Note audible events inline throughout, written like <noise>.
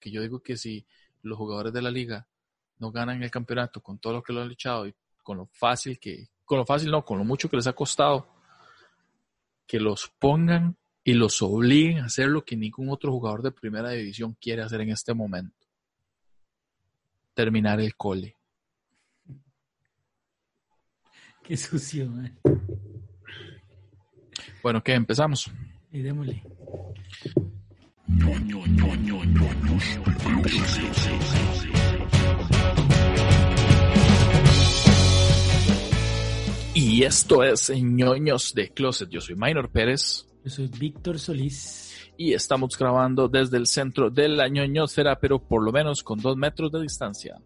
que yo digo que si los jugadores de la liga no ganan el campeonato con todo lo que lo han luchado y con lo fácil que, con lo fácil no, con lo mucho que les ha costado, que los pongan y los obliguen a hacer lo que ningún otro jugador de primera división quiere hacer en este momento. Terminar el cole. <laughs> Qué sucio, man. Bueno, ¿qué? Empezamos. Y démosle. Y esto es ñoños de Closet. Yo soy Minor Pérez. Yo soy Víctor Solís. Y estamos grabando desde el centro de la ñoñosfera, pero por lo menos con dos metros de distancia.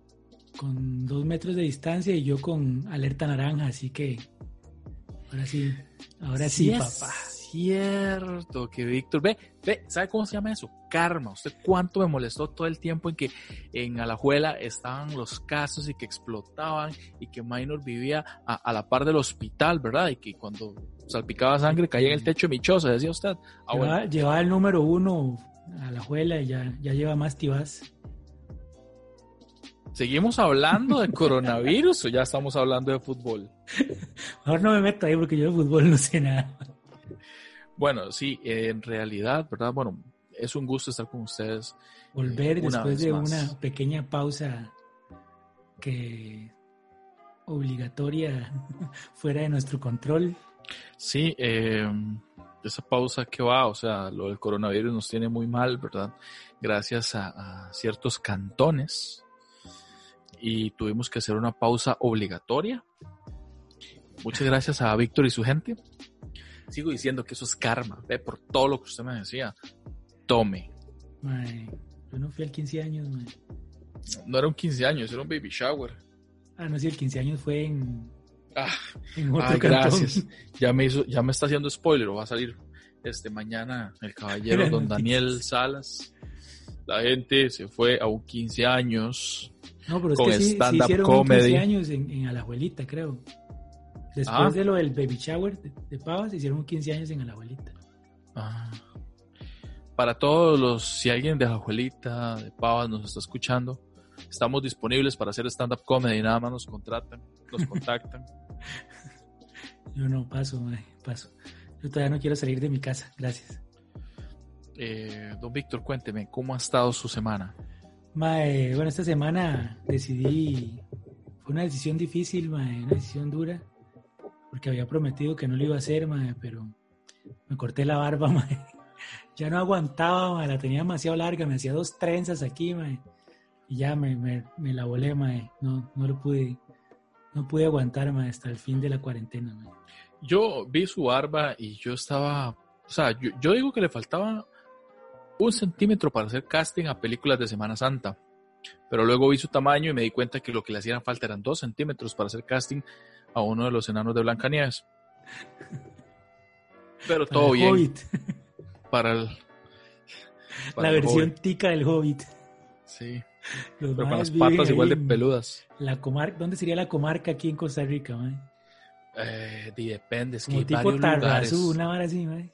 Con dos metros de distancia y yo con alerta naranja, así que ahora sí, ahora sí, es papá. Cierto, que Víctor, ve, ve, ¿sabe cómo se llama eso? Karma. ¿Usted cuánto me molestó todo el tiempo en que en Alajuela estaban los casos y que explotaban y que Minor vivía a, a la par del hospital, ¿verdad? Y que cuando salpicaba sangre caía en el techo de mi choza, decía usted. Ah, llevaba, bueno. llevaba el número uno a la juela y ya, ya lleva más tibas. ¿Seguimos hablando de coronavirus o ya estamos hablando de fútbol? <laughs> Ahora no me meto ahí porque yo de fútbol no sé nada. Bueno, sí, en realidad, ¿verdad? Bueno, es un gusto estar con ustedes. Volver eh, una después de más. una pequeña pausa que obligatoria <laughs> fuera de nuestro control. Sí, eh, esa pausa que va, o sea, lo del coronavirus nos tiene muy mal, ¿verdad? Gracias a, a ciertos cantones y tuvimos que hacer una pausa obligatoria. Muchas gracias a Víctor y su gente. Sigo diciendo que eso es karma, ve por todo lo que usted me decía. Tome. Yo no fui al 15 años, mae. No era un 15 años, era un baby shower. Ah, no sé, el 15 años fue en, Ah, en otro Ay, cantón. gracias. Ya me hizo, ya me está haciendo spoiler, o va a salir este mañana el caballero don. Daniel Salas. La gente se fue a un 15 años. No, pero es con que sí, sí hicieron comedy. 15 años en, en Alajuelita, creo. Después Ah. de lo del baby shower de, de Pavas, hicieron un 15 años en Alajuelita. Ah. Para todos los, si alguien de Ajuelita, de Pavas nos está escuchando, estamos disponibles para hacer stand-up comedy, nada más nos contratan, nos <laughs> contactan. Yo no paso, mae, paso. Yo todavía no quiero salir de mi casa, gracias. Eh, don Víctor, cuénteme, ¿cómo ha estado su semana? Mae, bueno, esta semana decidí, fue una decisión difícil, mae, una decisión dura, porque había prometido que no lo iba a hacer, mae, pero me corté la barba, <laughs> mae. Ya no aguantaba, mae, la tenía demasiado larga, me hacía dos trenzas aquí, mae, y ya me, me, me la volé, mae. No, no lo pude, no pude aguantar, mae, hasta el fin de la cuarentena, mae. Yo vi su barba y yo estaba, o sea, yo, yo digo que le faltaba un centímetro para hacer casting a películas de Semana Santa. Pero luego vi su tamaño y me di cuenta que lo que le hacían falta eran dos centímetros para hacer casting a uno de los enanos de Blancanieves. <laughs> Pero todo bien Hobbit, <laughs> para el. para la el versión tica del Hobbit. Sí, Los pero con las patas igual de peludas. La comarca, ¿dónde sería la comarca aquí en Costa Rica, mae? Eh, depende, es que Como hay tipo. Tarrazú, una vara así, mae.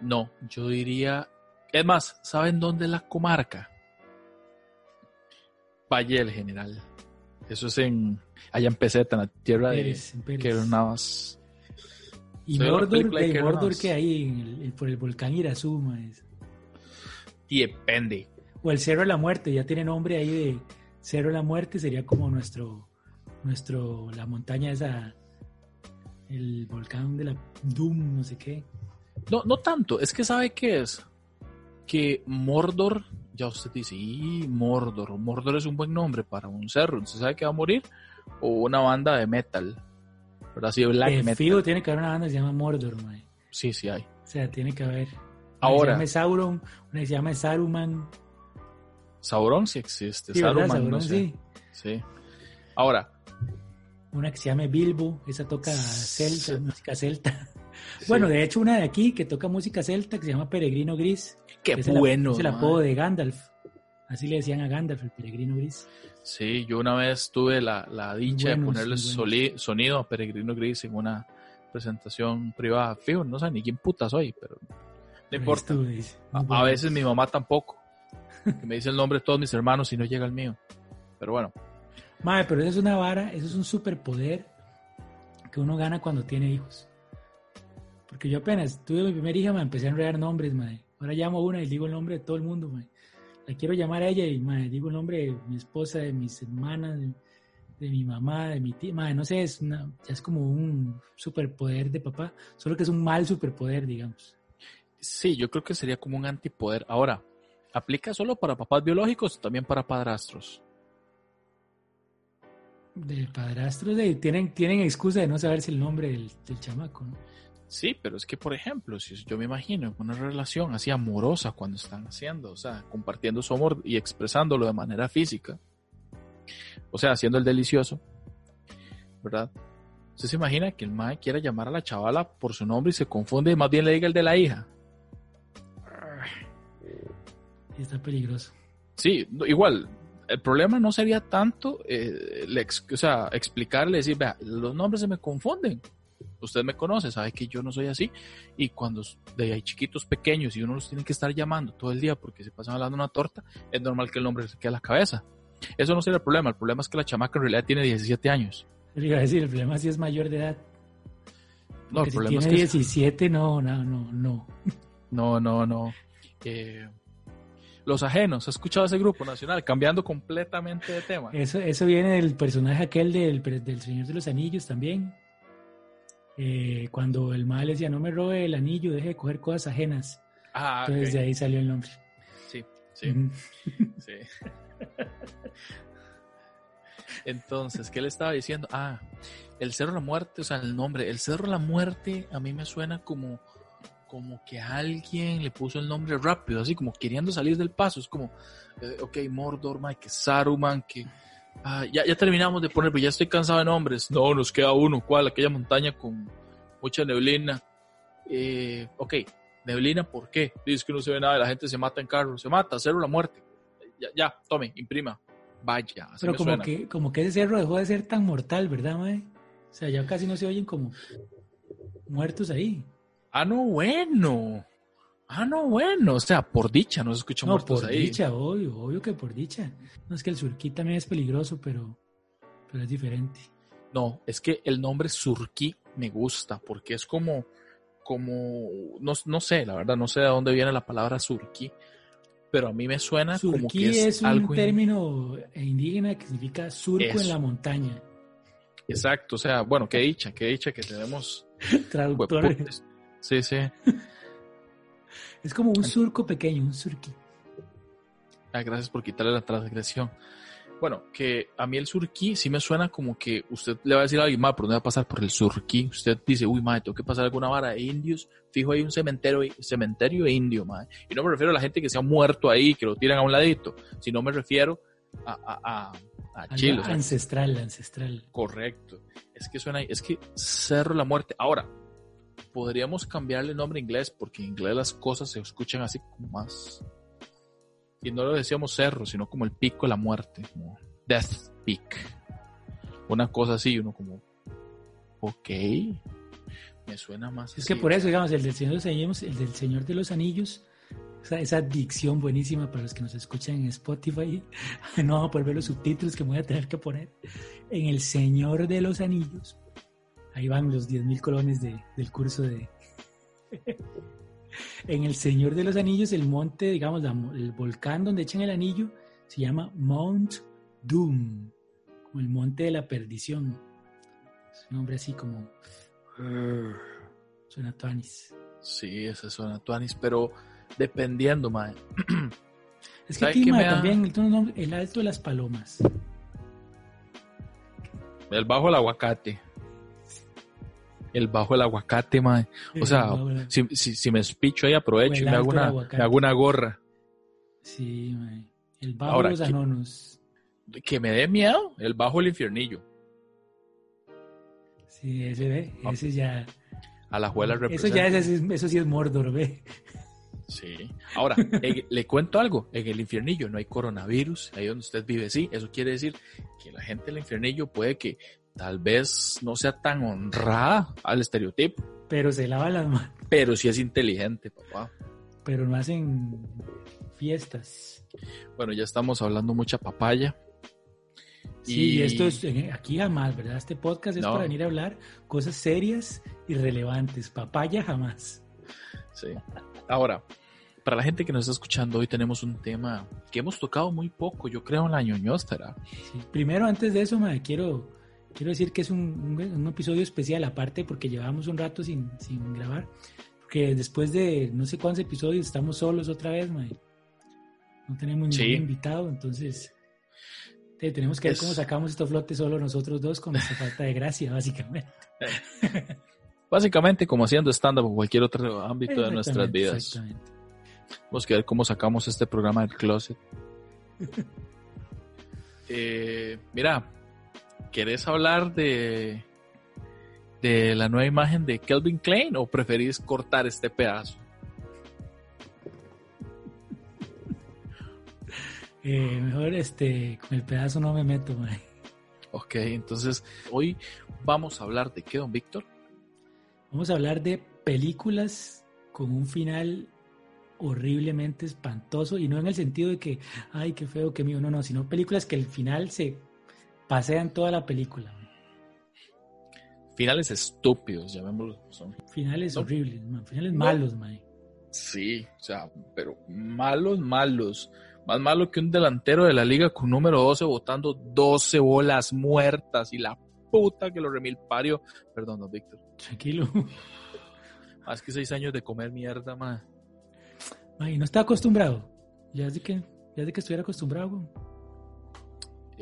No, yo diría. Es más, ¿saben dónde es la comarca? Valle del General. Eso es en. Allá en Peseta, en la tierra Pérez, de Pérez. Keylor Navas. Y una Mordor, de Mordor que hay en el- el- por el volcán Irazú, mae. Y depende. O el Cerro de la Muerte, ya tiene nombre ahí de Cerro de la Muerte, sería como nuestro, nuestro, la montaña esa, el volcán de la Doom, no sé qué. No, no tanto. Es que ¿sabe qué es? Que Mordor. Ya usted dice, y Mordor. Mordor es un buen nombre para un cerro. ¿Usted sabe que va a morir? O una banda de metal. ¿Verdad? Sí, black De metal. fijo tiene que haber una banda que se llama Mordor, mae. Sí, sí hay. O sea, tiene que haber. Una Ahora. que se llama Sauron, una que se llama Saruman. Sauron sí existe. Saruman, no sé. sí. Sí. Ahora, Una que se llama Bilbo, esa toca celta, Sí. música <laughs> celta. Bueno, de hecho, una de aquí que toca música celta que se llama Peregrino Gris. qué bueno. Es el apodo de Gandalf. Así le decían a Gandalf, el Peregrino Gris. Sí, yo una vez tuve la, la dicha buenos, de ponerle soli- sonido a Peregrino Gris en una presentación privada. Fijo, no sé ni quién puta soy, pero no Pero importa. A, veces mi mamá tampoco. que me dice el nombre de todos mis hermanos y no llega el mío. Pero bueno. Madre, pero eso es una vara, eso es un superpoder que uno gana cuando tiene hijos. Porque yo apenas tuve mi primera hija, me empecé a enredar nombres, madre. Ahora llamo a una y digo el nombre de todo el mundo, madre. La quiero llamar a ella y madre, digo el nombre de mi esposa, de mis hermanas, de, mi mamá, de mi tía. Madre, no sé, es, una, es como un superpoder de papá, solo que es un mal superpoder, digamos. Sí, yo creo que sería como un antipoder. Ahora, ¿aplica solo para papás biológicos o también para padrastros? De padrastros, de, tienen, tienen excusa de no saberse el nombre del, del chamaco, ¿no? Sí, pero es que, por ejemplo, si yo me imagino una relación así amorosa cuando están haciendo, o sea, compartiendo su amor y expresándolo de manera física, o sea, haciendo el delicioso, ¿verdad? ¿Usted se imagina que el mae quiera llamar a la chavala por su nombre y se confunde y más bien le diga el de la hija? Está peligroso. Sí, igual, el problema no sería tanto eh, o sea, explicarle, decir, vea, los nombres se me confunden usted me conoce, sabe que yo no soy así. Y cuando de hay chiquitos pequeños y uno los tiene que estar llamando todo el día porque se pasan hablando una torta, es normal que el nombre se quede a la cabeza. Eso no sería el problema. El problema es que la chamaca en realidad tiene 17 años. iba a decir, el problema es si es mayor de edad. no, el problema tiene es que 17, no, no, no, no. No, no, no. Eh, los ajenos, ¿has escuchado ese grupo nacional? Cambiando completamente de tema. Eso, eso viene del personaje aquel del, del Señor de los Anillos también. Eh, cuando el mal decía, no me robe el anillo, deje de coger cosas ajenas. Ah, Entonces de ahí salió el nombre. Sí, sí. <laughs> sí. Entonces, ¿qué le estaba diciendo? Ah, el Cerro de la Muerte, o sea, el nombre, el Cerro de la Muerte a mí me suena como, como que alguien le puso el nombre rápido, así como queriendo salir del paso. Es como, eh, ok, Mordor, que Saruman, que Ah, ya, ya terminamos de poner, pero ya estoy cansado de nombres. No, nos queda uno. ¿Cuál? Aquella montaña con mucha neblina. Eh, ok, neblina, ¿por qué? Dice que no se ve nada, la gente se mata en carro. Se mata, cero la muerte. Ya, ya, tome, imprima. Vaya. pero como que, como que ese cerro dejó de ser tan mortal, ¿verdad, mae? O sea, ya casi no se oyen como muertos ahí. Ah, no, bueno. Ah, no, bueno, o sea, por dicha no se escucha no, por dicha, obvio, obvio que por dicha. No es que el surquí también es peligroso, pero, pero es diferente. No, es que el nombre surquí me gusta porque es como, como, no, no sé, la verdad, no sé de dónde viene la palabra surquí, pero a mí me suena como que es, es un término indígena que significa surco en la montaña. Exacto, o sea, bueno, qué dicha, qué dicha que tenemos <laughs> traductores. Sí, sí. <laughs> Es como un surco pequeño, un surqui. Ah, gracias por quitarle la transgresión. Bueno, que a mí el surquí sí me suena como que usted le va a decir a alguien, más, ¿por dónde va a pasar por el surquí? Usted dice, uy, madre, tengo que pasar alguna vara de indios. Fijo, hay un cementerio, cementerio indio, madre. Y no me refiero a la gente que se ha muerto ahí, que lo tiran a un ladito, sino me refiero a, a, a, Chile. ancestral, ancestral. Correcto. Es que suena, es que Cerro la Muerte. Ahora, podríamos cambiarle el nombre inglés, porque en inglés las cosas se escuchan así como más. Y no lo decíamos cerro, sino como el pico de la muerte, como Death Peak. Una cosa así, uno como, ok, me suena más. Es que por eso, digamos, el del Señor de los Anillos, el del Señor de los Anillos, esa, esa dicción buenísima para los que nos escuchan en Spotify, <laughs> no vamos a poder ver los subtítulos que me voy a tener que poner. En el Señor de los Anillos, Ahí van los 10.000 colones del curso de... <laughs> en El Señor de los Anillos, el monte, digamos, el volcán donde echan el anillo, se llama Mount Doom, como el monte de la perdición. Es un nombre así como... Suena Tuanis. Sí, ese suena Tuanis, pero dependiendo, mae. <clears throat> Es que aquí, también el, el alto de las palomas. El bajo el aguacate el bajo el aguacate, mae. O sea, si, si, me espicho ahí, aprovecho y me hago, una, me hago una gorra. Sí, mae. El bajo de los anonos. Que, me dé miedo, el bajo el infiernillo. Sí, ese ve, ah. ese ya. A la juela Eso ya es, eso sí es Mordor, ve. Sí. Ahora, le cuento algo. En el infiernillo no hay coronavirus. Ahí donde usted vive, sí. Eso quiere decir que la gente del infernillo puede que tal vez no sea tan honrada al estereotipo. Pero se lava las manos. Pero sí es inteligente, papá. Pero no hacen fiestas. Bueno, ya estamos hablando mucha papaya. Sí, y... esto es eh, aquí jamás, ¿verdad? Este podcast es para venir a hablar cosas serias y relevantes. Papaya jamás. Sí. Ahora, para la gente que nos está escuchando, hoy tenemos un tema que hemos tocado muy poco, yo creo, en la ñoñóstera. Sí. Primero, antes de eso, madre, quiero, quiero decir que es un, un, un, episodio especial, aparte, porque llevamos un rato sin, sin grabar. Porque después de no sé cuántos episodios estamos solos otra vez, madre. No tenemos ningún sí. invitado, entonces te, tenemos que ver es... cómo sacamos estos flotes solo nosotros dos con nuestra falta de gracia, <laughs> básicamente. <laughs> Básicamente como haciendo stand-up o cualquier otro ámbito de nuestras vidas. Vamos a ver cómo sacamos este programa del closet. <laughs> eh, mira, ¿querés hablar de, de la nueva imagen de Kelvin Klein o preferís cortar este pedazo? <laughs> Eh, mejor este, con el pedazo no me meto, man. Ok, entonces hoy vamos a hablar de qué, don Víctor? Vamos a hablar de películas con un final horriblemente espantoso y no en el sentido de que, ay, qué feo, qué mío, no, no, sino películas que el final se pasean toda la película. Finales estúpidos, llamémoslo. Son. Finales ¿No? horribles, man. finales no. malos, man. Sí, o sea, pero malos, malos. Más malo que un delantero de la liga con número 12 botando 12 bolas muertas y la puta que lo remil pario. Perdón, don Víctor. Tranquilo. <laughs> Más que seis años de comer mierda, ma. Y no está acostumbrado. Ya es de que, ya es de que estuviera acostumbrado.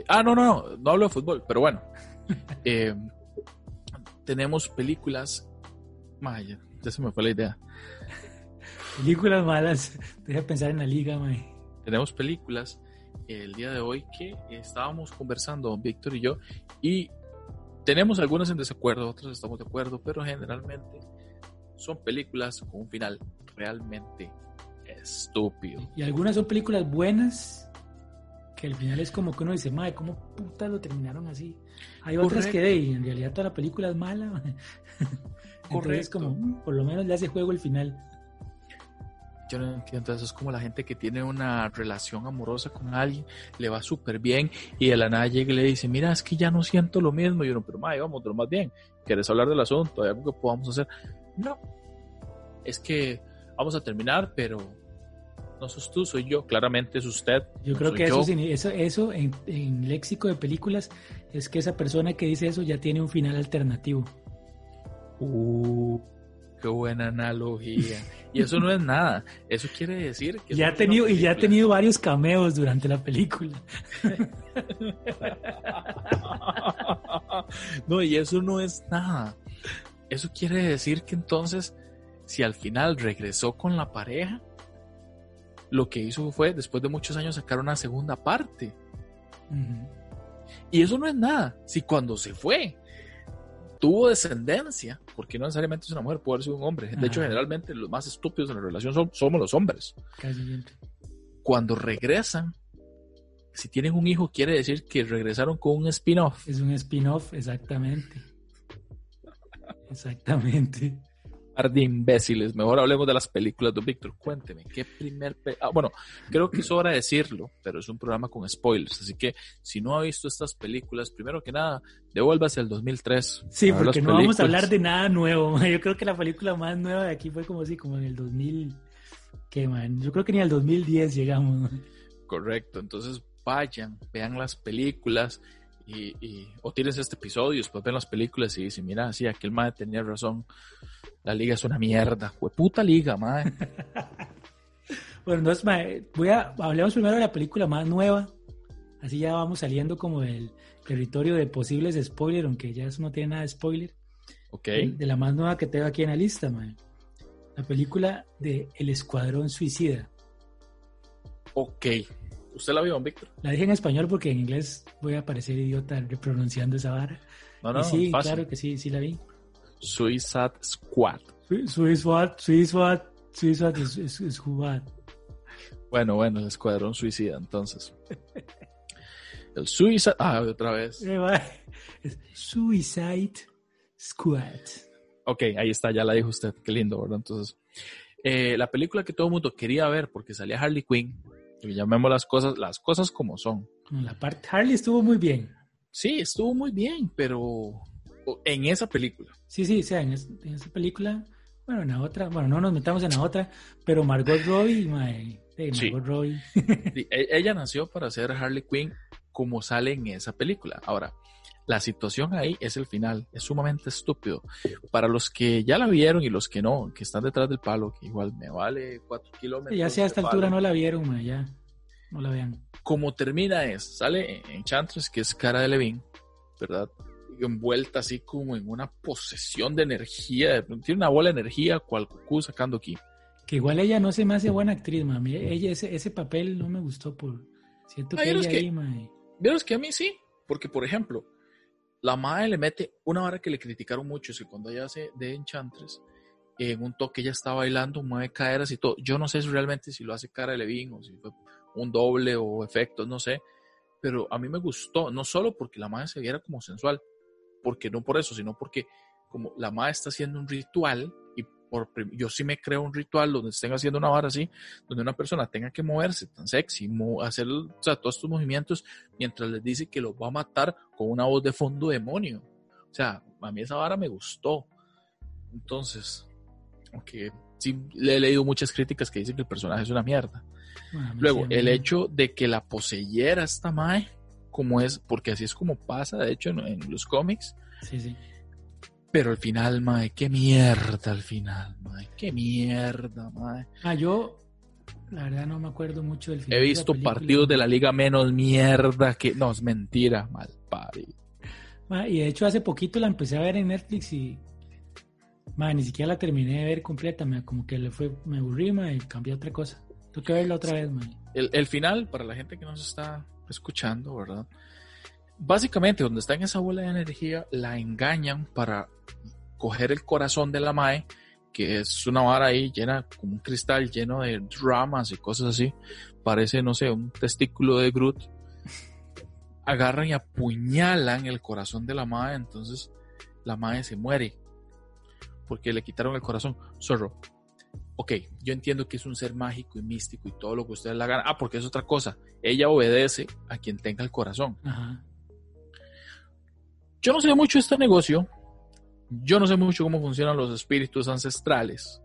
Ah, no, no, no, no hablo de fútbol, pero bueno. <laughs> eh, tenemos películas. Maya, ya se me fue la idea. películas malas. Deja pensar en la liga, mae tenemos películas el día de hoy que estábamos conversando, Víctor y yo, y tenemos algunas en desacuerdo, otras estamos de acuerdo, pero generalmente son películas con un final realmente estúpido. Y algunas son películas buenas, que al final es como que uno dice, madre, ¿cómo puta lo terminaron así? Hay Correcto. otras que de, y en realidad toda la película es mala. <laughs> Correcto. como, mm, por lo menos le hace juego el final yo no entiendo eso. Es como la gente que tiene una relación amorosa con alguien, le va súper bien y de la nada llega y le dice, mira, es que ya no siento lo mismo. Y uno, pero madre, vamos, lo más bien. ¿Quieres hablar del asunto? ¿Hay algo que podamos hacer? No. Es que vamos a terminar, pero no sos tú, soy yo. Claramente es usted. Yo creo que eso, eso, eso en, en léxico de películas es que esa persona que dice eso ya tiene un final alternativo. Uh qué buena analogía. Y eso no es nada. Eso quiere decir que... <laughs> Ya ha tenido, y ya ha tenido varios cameos durante la película. <laughs> no, y eso no es nada. Eso quiere decir que entonces, si al final regresó con la pareja, lo que hizo fue, después de muchos años, sacar una segunda parte. Uh -huh. Y eso no es nada. Si cuando se fue, tuvo descendencia, porque no necesariamente es una mujer, puede ser un hombre. De Ajá. hecho, generalmente los más estúpidos en la relación son, somos los hombres. Cuando regresan, si tienen un hijo, quiere decir que regresaron con un spin-off. Es un spin-off, exactamente. exactamente par de imbéciles. Mejor hablemos de las películas de Víctor. Cuénteme, ¿qué primer... Pe ah, bueno, creo que es hora de decirlo, pero es un programa con spoilers, así que si no ha visto estas películas, primero que nada, devuélvase al 2003. Sí, porque no vamos a hablar de nada nuevo. <laughs> Yo creo que la película más nueva de aquí fue como así, como en el 2000... ¿Qué, man? Yo creo que ni al 2010 llegamos. Correcto, entonces vayan, vean las películas y, y, o tienes este episodio, después ven las películas y dicen, mira, sí, aquel madre tenía razón, la liga es una mierda, puta liga, madre. <laughs> bueno, entonces, madre, voy a, hablemos primero de la película más nueva, así ya vamos saliendo como del territorio de posibles spoilers, aunque ya eso no tiene nada de spoiler. Ok. De, de la más nueva que tengo aquí en la lista, madre. La película de El Escuadrón Suicida. Ok, ¿Usted la vio, Víctor? La dije en español porque en inglés voy a parecer idiota pronunciando esa vara. No, no, y sí, fácil. claro que sí, sí la vi. Suicide Squad. Suicide, Suicide, Suicide es Squad. Bueno, bueno, el Escuadrón Suicida, entonces. El Suicide... Ah, otra vez. Suicide Squad. Ok, ahí está, ya la dijo usted. Qué lindo, ¿verdad? Entonces, Eh, la película que todo el mundo quería ver porque salía Harley Quinn, llamemos las cosas, las cosas como son. La parte Harley estuvo muy bien. Sí, estuvo muy bien, pero en esa película. Sí, sí, o sea, en, esa película, bueno, en la otra, bueno, no nos metamos en la otra, pero Margot Robbie, mae, Margot Robbie. E, ella nació para ser Harley Quinn como sale en esa película. Ahora, la situación ahí es el final, es sumamente estúpido. Para los que ya la vieron y los que no, que están detrás del palo, que igual me vale cuatro kilómetros. ya sea a esta altura no la vieron, ma, ya, no la vean. Como termina es, sale en Chantres, que es cara de Levin, ¿verdad? Envuelta así como en una posesión de energía, tiene una bola de energía cual Goku sacando aquí. Que igual ella no se me hace buena actriz, mami. Ella, ese, ese papel no me gustó por... Siento que ella ahí, que a mí sí, porque por ejemplo, la madre le mete una hora que le criticaron mucho, es que cuando ella hace de Enchantress, en un toque ella está bailando, mueve caderas y todo. Yo no sé realmente si lo hace cara Levin o si fue un doble o efectos, no sé. Pero a mí me gustó, no solo porque la madre se viera como sensual, porque no por eso, sino porque como la madre está haciendo un ritual yo sí me creo un ritual donde estén haciendo una vara así, donde una persona tenga que moverse tan sexy, hacer todos estos movimientos mientras les dice que los va a matar con una voz de fondo demonio. O sea, a mí esa vara me gustó. Entonces, aunque sí le he leído muchas críticas que dicen que el personaje es una mierda. Luego, el hecho de que la poseyera esta Mae, como es, porque así es como pasa, de hecho, en, en los cómics. Sí, sí pero al final, mae, qué mierda al final, mae, qué mierda, mae. Ah, yo, la verdad no me acuerdo mucho del final. He visto partidos de la liga menos mierda que, no, es mentira, mal pari. y de hecho hace poquito la empecé a ver en Netflix y, mae, ni siquiera la terminé de ver completa, como que le fue, me aburrí, mae, y cambié a otra cosa. Tengo que verla otra vez, mae. El, el final, para la gente que nos está escuchando, ¿verdad? Básicamente donde está en esa bola de energía, la engañan para coger el corazón de la Mae, que es una vara ahí llena, como un cristal lleno de ramas y cosas así. Parece, no sé, un testículo de Groot. Agarran y apuñalan el corazón de la Mae, entonces la Mae se muere. Porque le quitaron el corazón. Zorro. Ok, yo entiendo que es un ser mágico y místico y todo lo que ustedes la hagan. Ah, porque es otra cosa. Ella obedece a quien tenga el corazón. Ajá. Yo no sé mucho este negocio. Yo no sé mucho cómo funcionan los espíritus ancestrales.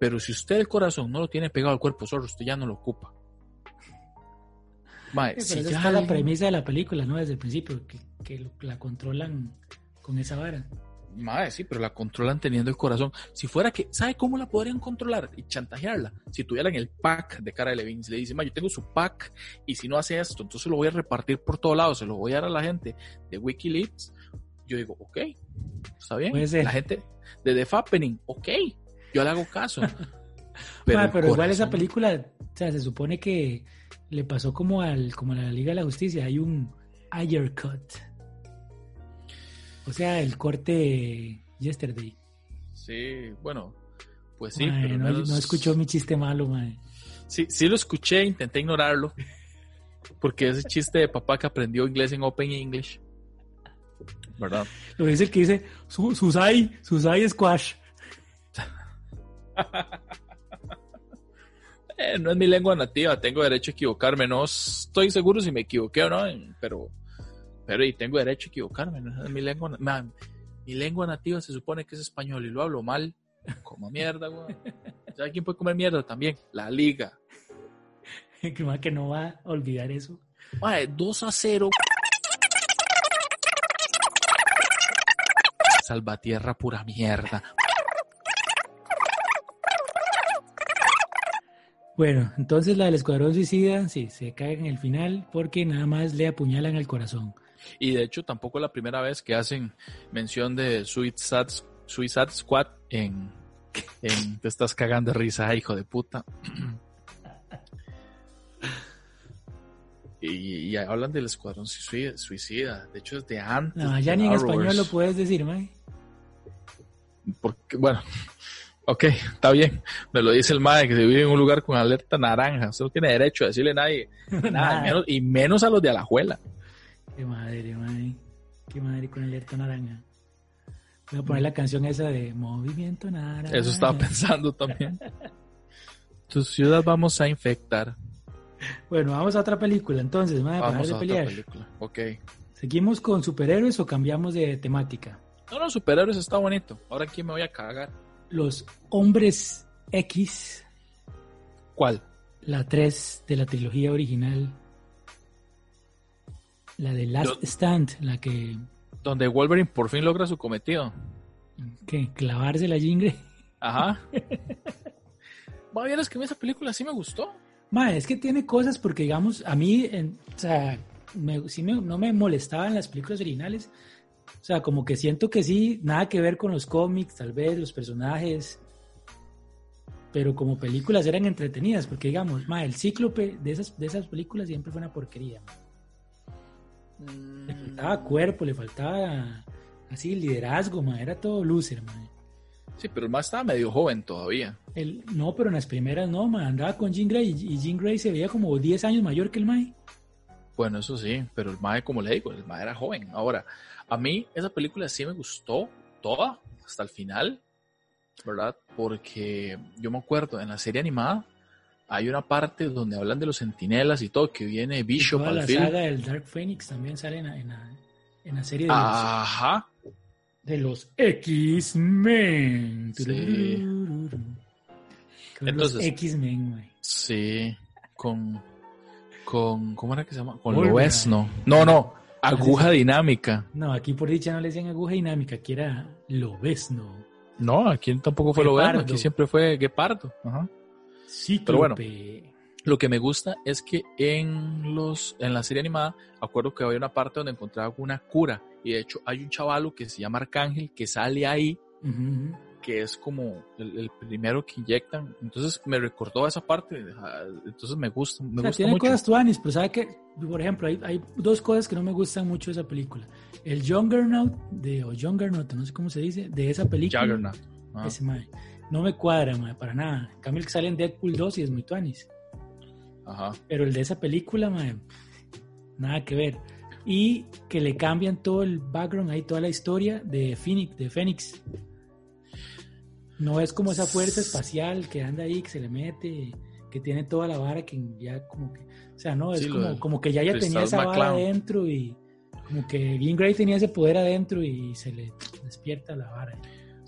Pero si usted el corazón no lo tiene pegado al cuerpo solo, usted ya no lo ocupa. si ya la premisa de la película, ¿no? Desde el principio, que, que la controlan con esa vara. Madre, sí, pero la controlan teniendo el corazón. Si fuera que, ¿sabe cómo la podrían controlar y chantajearla? Si tuvieran el pack de cara de Levin, le dice, yo tengo su pack y si no hace esto, entonces lo voy a repartir por todos lados, se lo voy a dar a la gente de Wikileaks. Yo digo, ok, está bien. La gente de The Fappening, ok, yo le hago caso. <laughs> pero, pero igual esa película, o sea, se supone que le pasó como al como a la Liga de la Justicia, hay un Ayer Cut o sea, el corte Yesterday. Sí, bueno, pues sí. pero no, no, escuchó mi chiste malo, mae. Sí, sí lo escuché, intenté ignorarlo. Porque ese chiste de papá que aprendió inglés en Open English. ¿Verdad? Lo dice el que dice Susai, Susai Squash. <laughs> eh, no es mi lengua nativa, tengo derecho a equivocarme. No estoy seguro si me equivoqué o no, pero pero y tengo derecho a equivocarme, <laughs> mi lengua, mi lengua nativa se supone que es español y lo hablo mal, <laughs> como mierda, güey. ¿Sabes quién puede comer mierda también? La liga. <laughs> que no va a olvidar eso. 2 a 0. Salvatierra pura mierda. Bueno, entonces la del Escuadrón Suicida, sí, se cae en el final porque nada más le apuñalan el corazón. Y de hecho tampoco es la primera vez que hacen mención de Suicide, Suicide Squad en, en Te estás cagando de risa, hijo de puta. Y, hablan del escuadrón suicida, De hecho, es de antes. No, ya ni en español lo puedes decir, May. Porque, bueno, ok, está bien. Me lo dice el MAE que se vive en un lugar con alerta naranja. Usted no tiene derecho a decirle a nadie. <laughs> nada, menos, y menos a los de Alajuela. Qué madre, madre. Qué madre con alerta naranja. Voy a poner la canción esa de Movimiento Naranja. Eso estaba pensando también. <laughs> Tu ciudad vamos a infectar. Bueno, vamos a otra película entonces, madre, Vamos a de otra pelear. película. Ok. ¿Seguimos con superhéroes o cambiamos de temática? No, no, superhéroes está bonito. Ahora aquí me voy a cagar. Los Hombres X, ¿Cuál? la 3 de la trilogía original. La de Last Yo- Stand, la que, Donde Wolverine por fin logra su cometido. que clavarse la jingle. Ajá. Va bien, es que esa película sí me gustó. Ma, es que tiene cosas porque, digamos, a mí, en- o sea, me- sí me- no me molestaban las películas originales. O sea, como que siento que sí, nada que ver con los cómics, tal vez, los personajes. Pero como películas eran entretenidas, porque, digamos, ma, el cíclope de esas, de esas películas siempre fue una porquería. Le faltaba cuerpo, le faltaba así liderazgo, ma, era todo loser, ma. Sí, pero el más estaba medio joven todavía. El, no, pero en las primeras no, ma, andaba con Jean Grey y, y Jean Grey se veía como 10 años mayor que el Mae. Bueno, eso sí, pero el Mae, como le digo, el Mae era joven. Ahora, a mí esa película sí me gustó toda, hasta el final, ¿verdad? Porque yo me acuerdo, en la serie animada hay una parte donde hablan de los sentinelas y todo, que viene Bishop Toda al la film. saga del Dark Phoenix también sale en la, en la, en la serie de, Ajá, los, de los X-Men. Sí. Entonces- X-Men, güey. sí, con, con, ¿cómo era que se llama? Con Wolverine. Lobezno. No, no, aguja dinámica. No, aquí por dicha no le decían aguja dinámica, aquí era Lobezno. No, aquí tampoco fue Lobezno, Guepardo. aquí siempre fue Guepardo. Ajá. Sí, Pero bueno. Lo que me gusta es que en los en la serie animada, acuerdo que había una parte donde encontraba una cura y de hecho hay un chavalo que se llama Arcángel que sale ahí, que es como el, el primero que inyectan. Entonces me recordó esa parte, entonces me gusta, me O sea, gusta tiene mucho. cosas tuanis, pero sabe que, por ejemplo, hay, hay dos cosas que no me gustan mucho de esa película. El Juggernaut, de, o Juggernaut, no sé cómo se dice, de esa película. Juggernaut. Ah, Ese mae, no me cuadra, mae, para nada. En cambio, el que sale en Deadpool 2 y es muy tuanis. Ajá. Pero el de esa película, mae, nada que ver. Y que le cambian todo el background, ahí toda la historia de Phoenix. De Phoenix. No es como esa fuerza espacial que anda ahí, que se le mete, que tiene toda la vara que ya como que... O sea, no, es Sí, como, como que ya ya tenía esa vara adentro y como que Jean Grey tenía ese poder adentro y se le despierta la vara.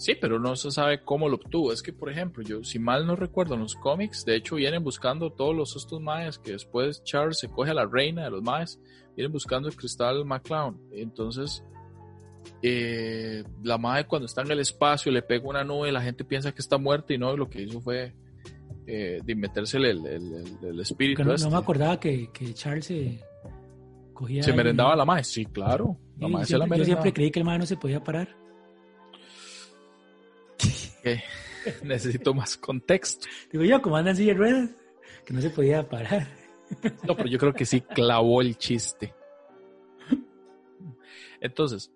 Sí, pero no se sabe cómo lo obtuvo. Es que, por ejemplo, yo, si mal no recuerdo, en los cómics, de hecho, vienen buscando todos los estos maes que después Charles se coge a la reina de los maes, vienen buscando el cristal McClown. Entonces, eh, la mae cuando está en el espacio le pega una nube, la gente piensa que está muerta y no, lo que hizo fue eh, de metérsele el, el- el- el espíritu. No, este. no me acordaba que, que Charles se cogía. ¿Se merendaba la mae? Sí, claro. La Sí, mae se la siempre- yo siempre merendaba. creí que el mae no se podía parar. <laughs> Necesito más contexto. Digo yo, como anda en silla de ruedas, que no se podía parar. No, pero yo creo que sí clavó el chiste. Entonces,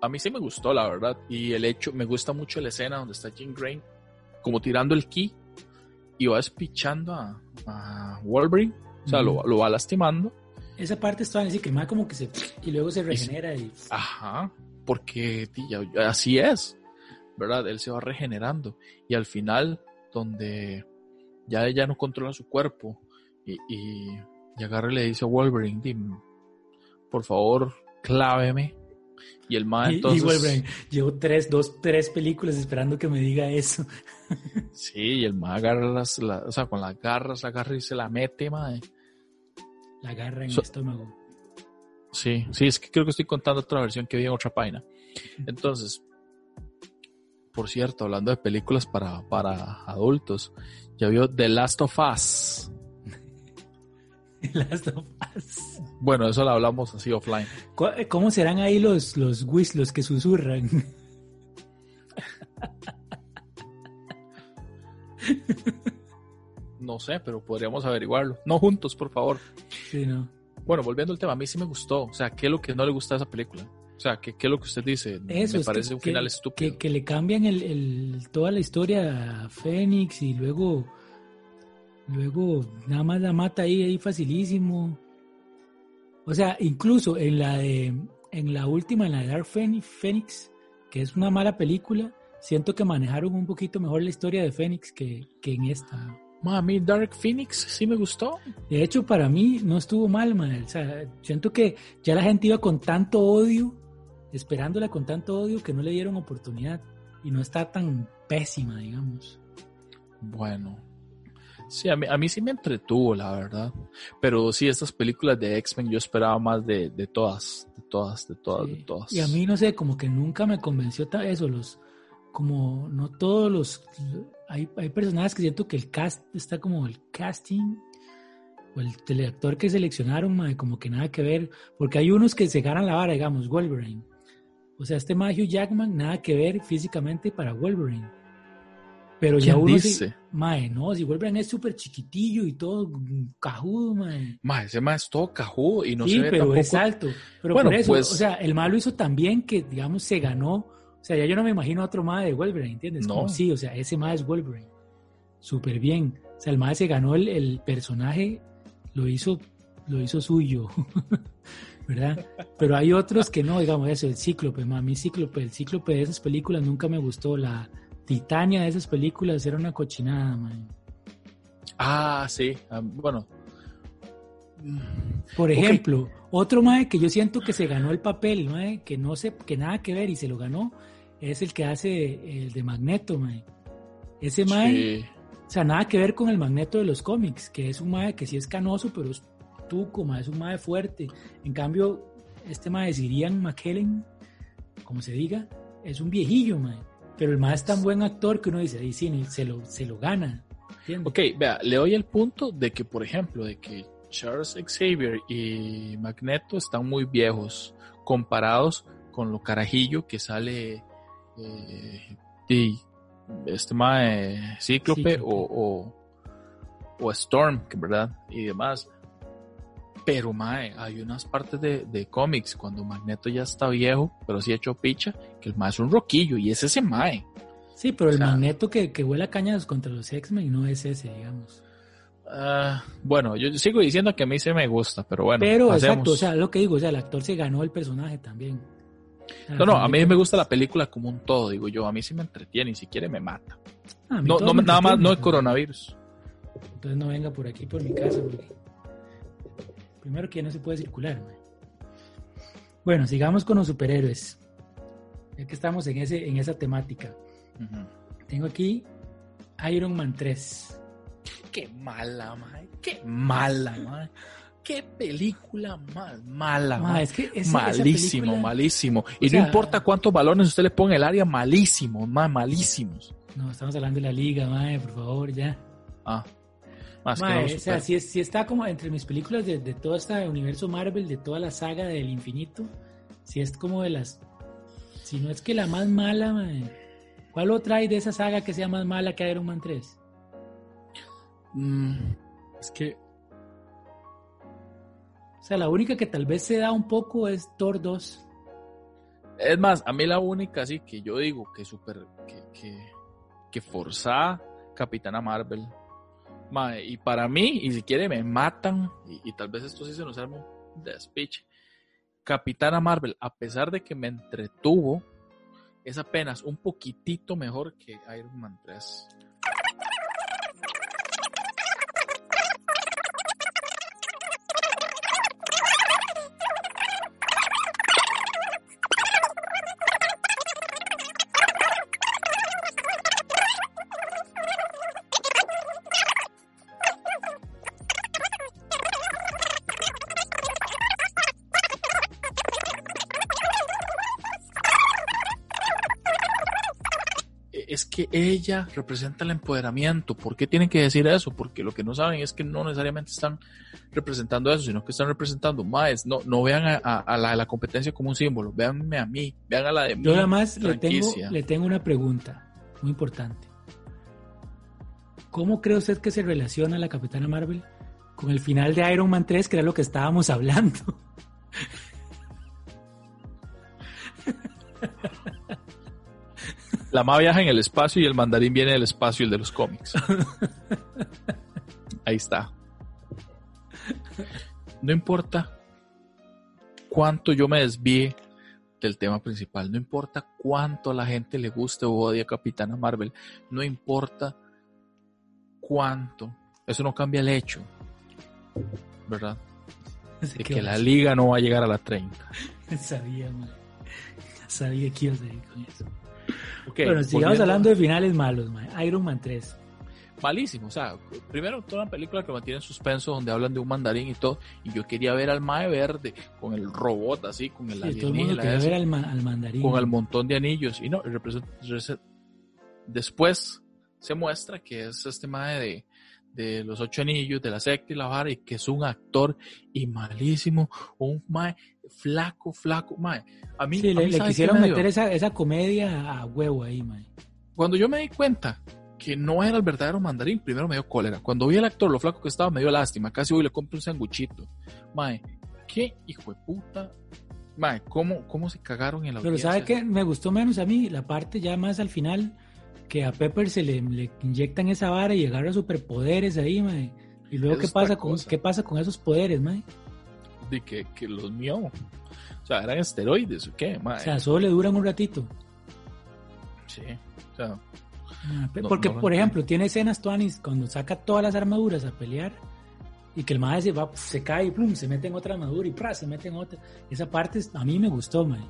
a mí sí me gustó, la verdad. Y el hecho, me gusta mucho la escena donde está Jean Grey como tirando el ki y va despichando a, a Wolverine. O sea, lo, lo va lastimando. Esa parte está en decir que mae como que se. Y luego se regenera y. Ajá, porque así es, ¿verdad? Él se va regenerando. Y al final, donde ya ella no controla su cuerpo y, y, y agarra y le dice a Wolverine, "Dim, por favor, cláveme. Y el y- entonces... y Wolverine, llevo tres, dos, tres películas esperando que me diga eso. <laughs> Sí, y el man agarra las, la- o sea, con las garras, agarra y se la mete, mae. La agarra en So- el estómago. Sí, sí, es que creo que estoy contando otra versión que vi en otra página. Entonces, por cierto, hablando de películas para, para adultos, ya vio The Last of Us. <laughs> Las topas. Bueno, eso lo hablamos así offline. ¿Cu- ¿Cómo serán ahí los, los whis, los que susurran? <laughs> No sé, pero podríamos averiguarlo. No juntos, por favor. Sí, ¿no? Bueno, volviendo al tema, a mí sí me gustó. O sea, ¿qué es lo que no le gusta a esa película? O sea, ¿qué, qué es lo que usted dice? Eso, me es que- parece un que- final estúpido. Que, que le cambian el, el- toda la historia a Fénix y luego, luego nada más la mata ahí, ahí facilísimo. O sea, incluso en la de, en la última, en la de Dark Phoenix, Phoenix, que es una mala película, siento que manejaron un poquito mejor la historia de Fénix que, que en esta. Ma, a mí Dark Phoenix sí me gustó. De hecho, para mí no estuvo mal, man. O sea, siento que ya la gente iba con tanto odio, esperándola con tanto odio, que no le dieron oportunidad. Y no está tan pésima, digamos. Bueno. Sí, a mí, a mí sí me entretuvo, la verdad. Pero sí, estas películas de X-Men yo esperaba más de, de todas, de todas, de todas, de Sí. todas. Y a mí, no sé, como que nunca me convenció eso, los, como no todos los, hay, hay personajes que siento que el cast está como el casting o el teleactor que seleccionaron, mae, como que nada que ver, porque hay unos que se ganan la vara, digamos, Wolverine. O sea, este mae Hugh Jackman, nada que ver físicamente para Wolverine. Pero ya ¿Quién uno dice? mae, no, si Wolverine es súper chiquitillo y todo cajudo, mae. Ma, ese ma es todo cajudo y no sí, se ve pero tampoco. es alto. Pero Bueno, por eso, pues- o sea, el malo hizo tan bien que, digamos, se ganó. O sea, ya yo no me imagino a otro mae de Wolverine, ¿entiendes? No. Como, sí, o sea, ese mae es Wolverine. Súper bien. O sea, el mae se ganó el, el personaje, lo hizo, lo hizo suyo. <laughs> ¿Verdad? Pero hay otros que no, digamos eso, el Cíclope, ma, a mí Cíclope, el Cíclope de esas películas nunca me gustó. La Titania de esas películas era una cochinada, man. Ah, sí. ah, bueno. Por ejemplo, otro mae que yo siento que se ganó el papel, mae, que no sé, que nada que ver y se lo ganó, es el que hace el de Magneto, mae. Ese mae, Sí. o sea, nada que ver con el Magneto de los cómics, que es un mae que sí es canoso, pero es tuco, mae, es un mae fuerte. En cambio, este mae es Irian McKellen, como se diga, es un viejillo, mae. Pero el mae es tan buen actor que uno dice, ahí sí, se lo, se lo gana. ¿entiendes? Ok, vea, le doy el punto de que, por ejemplo, de que Charles Xavier y Magneto están muy viejos comparados con lo carajillo que sale eh, y este mae Cíclope Cíclope. o, o, o Storm, verdad, y demás. Pero mae, hay unas partes de, de cómics cuando Magneto ya está viejo, pero sí hecho picha, que el mae es un roquillo y es ese mae. Sí, pero el o sea- Magneto que, que huele a cañas contra los X-Men no es ese, digamos. Ah, bueno, yo sigo diciendo que a mí se me gusta, pero bueno. Pero exacto, o sea, lo que digo, o sea, el actor se ganó el personaje también. No, no, a mí me gusta la película como un todo, digo yo. A mí sí me entretiene y si quiere me mata. A mí No, no, me nada más, no el coronavirus. Entonces no venga por aquí, por mi casa, porque primero que ya no se puede circular. mae. Bueno, sigamos con los superhéroes. Ya que estamos en, ese, en esa temática. Tengo aquí Iron Man 3. Qué mala, mae. Qué mala, mae. Qué película más mala, Ma, es que esa- esa malísimo, película- malísimo. Y sea- no importa cuántos balones usted le ponga en el área, malísimo, mae, malísimos. No, estamos hablando de la liga, mae, por favor, ya. Ah, más que no o sea, sí está como entre mis películas de, de todo este universo Marvel, de toda la saga del infinito. Sí es como de las. Si no es que la más mala, mae. ¿Cuál otra hay de esa saga que sea más mala que Iron Man 3? Mm, es que O sea, la única que tal vez se da un poco es Thor 2. Es más, a mí la única así que yo digo que super que, que, que forzada Capitana Marvel. Y para mí, y si quiere me matan, y, y tal vez esto sí se nos arma un despiche. Capitana Marvel, a pesar de que me entretuvo, es apenas un poquitito mejor que Iron Man 3. Es que ella representa el empoderamiento. ¿Por qué tienen que decir eso? Porque lo que no saben es que no necesariamente están representando eso, sino que están representando más. No, no vean a, a- a la, la competencia como un símbolo, véanme a mí, vean a la de mí. Yo además le tengo, le tengo una pregunta muy importante. ¿Cómo cree usted que se relaciona la Capitana Marvel con el final de Iron Man 3, que era lo que estábamos hablando? La ma viaja en el espacio y el mandarín viene del espacio, el de los cómics. <laughs> Ahí está. No importa cuánto yo me desvíe del tema principal. No importa cuánto a la gente le guste o odie a Capitana Marvel, no importa cuánto, eso no cambia el hecho, ¿verdad? <laughs> De que la liga no va a llegar a la 30. <laughs> Sabía, man. Sabía que ibas a ir con eso. Bueno, sigamos hablando de finales malos, man. Iron Man 3 malísimo. O sea, primero toda una película que mantiene en suspenso donde hablan de un mandarín y todo. Y yo quería ver al Mae Verde con el robot así, con el sí, todo el mundo quería ver al, mandarín. Con el montón de anillos. Y no, después se muestra que es este Mae de, de los ocho anillos, de la secta y la vara, y que es un actor y malísimo, un mae flaco, flaco, mae. A mí, le, quisieron meter esa, esa comedia a huevo ahí, mae. Cuando yo me di cuenta que no era el verdadero mandarín, primero me dio cólera. Cuando vi al actor, lo flaco que estaba, me dio lástima. Casi hoy le compro un sanguchito. Mae, qué hijo de puta. Mae, ¿cómo, cómo se cagaron en la Pero ¿sabe qué? Me gustó menos a mí la parte ya más al final, que a Pepper se le, le inyectan esa vara y agarra superpoderes ahí, mae. Y luego, ¿qué pasa, con, ¿qué pasa con esos poderes, mae? De que, que los míos. O sea, eran esteroides, ¿o qué, mae? O sea, solo le duran un ratito. Sí, o sea, Ah, porque, por ejemplo, tiene escenas Tuanis cuando saca todas las armaduras a pelear y que el maestro se, va, se cae y plum, se mete en otra armadura y ¡pra! se mete en otra. Esa parte a mí me gustó, man.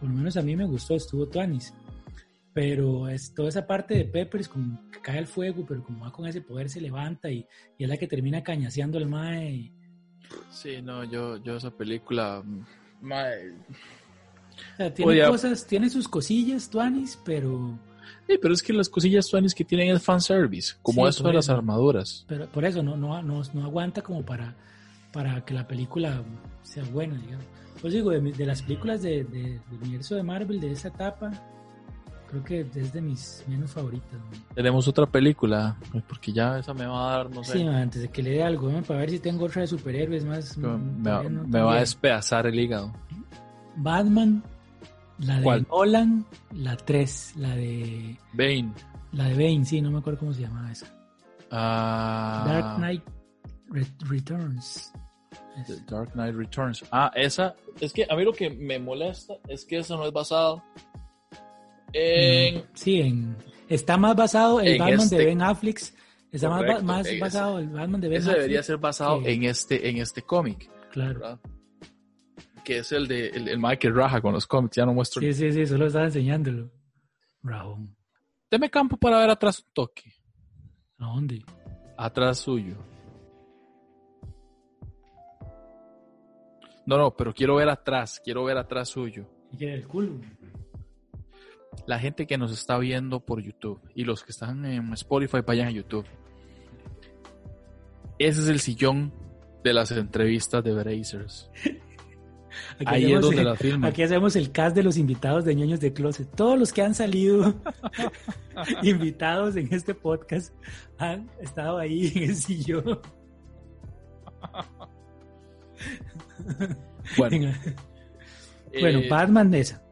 Por lo menos a mí me gustó, estuvo Tuanis. Pero es toda esa parte de Peppers, como que cae al fuego, pero como va con ese poder se levanta y, es la que termina cañaseando al mae. Sí, no, yo, yo esa película, mae... tiene cosas, tiene sus cosillas, Tuanis, pero Sí, pero es que las cosillas suanes que tienen el fanservice, como eso de las armaduras. Pero por eso no, no, no, no, aguanta como para, para que la película sea buena, digamos. Pues digo, de, las películas de, del universo de Marvel de esa etapa, creo que es de mis menos favoritas. Tenemos otra película, porque ya esa me va a dar, no sé. Sí, antes de que le dé algo, para ver si tengo otra de superhéroes más. Me, me va a despedazar el hígado. Batman la de Nolan, la 3, la de... Bane. La de Bane, sí, no me acuerdo cómo se llamaba esa. Ah. Dark Knight Returns. Dark Knight Returns. Ah, esa, es que a mí lo que me molesta es que eso no es basado en... Sí, en, está más basado el Batman de este Ben Affleck. Está más, más basado el Batman de Ben Affleck. Ese debería ser basado en este, en este cómic. Claro que es el de el, el que raja con los cómics, ya no muestro. Sí, sí, sí, solo estaba enseñándolo. Rajón. Deme campo para ver atrás un toque. ¿A dónde? Atrás suyo. No, no, pero quiero ver atrás, quiero ver atrás suyo. ¿Y quiere el culo? La gente que nos está viendo por YouTube y los que están en Spotify vayan a YouTube. Ese es el sillón de las entrevistas de Brazers. <laughs> Aquí Ahí hacemos, es donde la firma. Aquí hacemos el cast de los invitados de ñoños de closet. Todos los que han salido <laughs> invitados en este podcast han estado ahí en el sillón. Bueno, <laughs> bueno eh, Batman esa.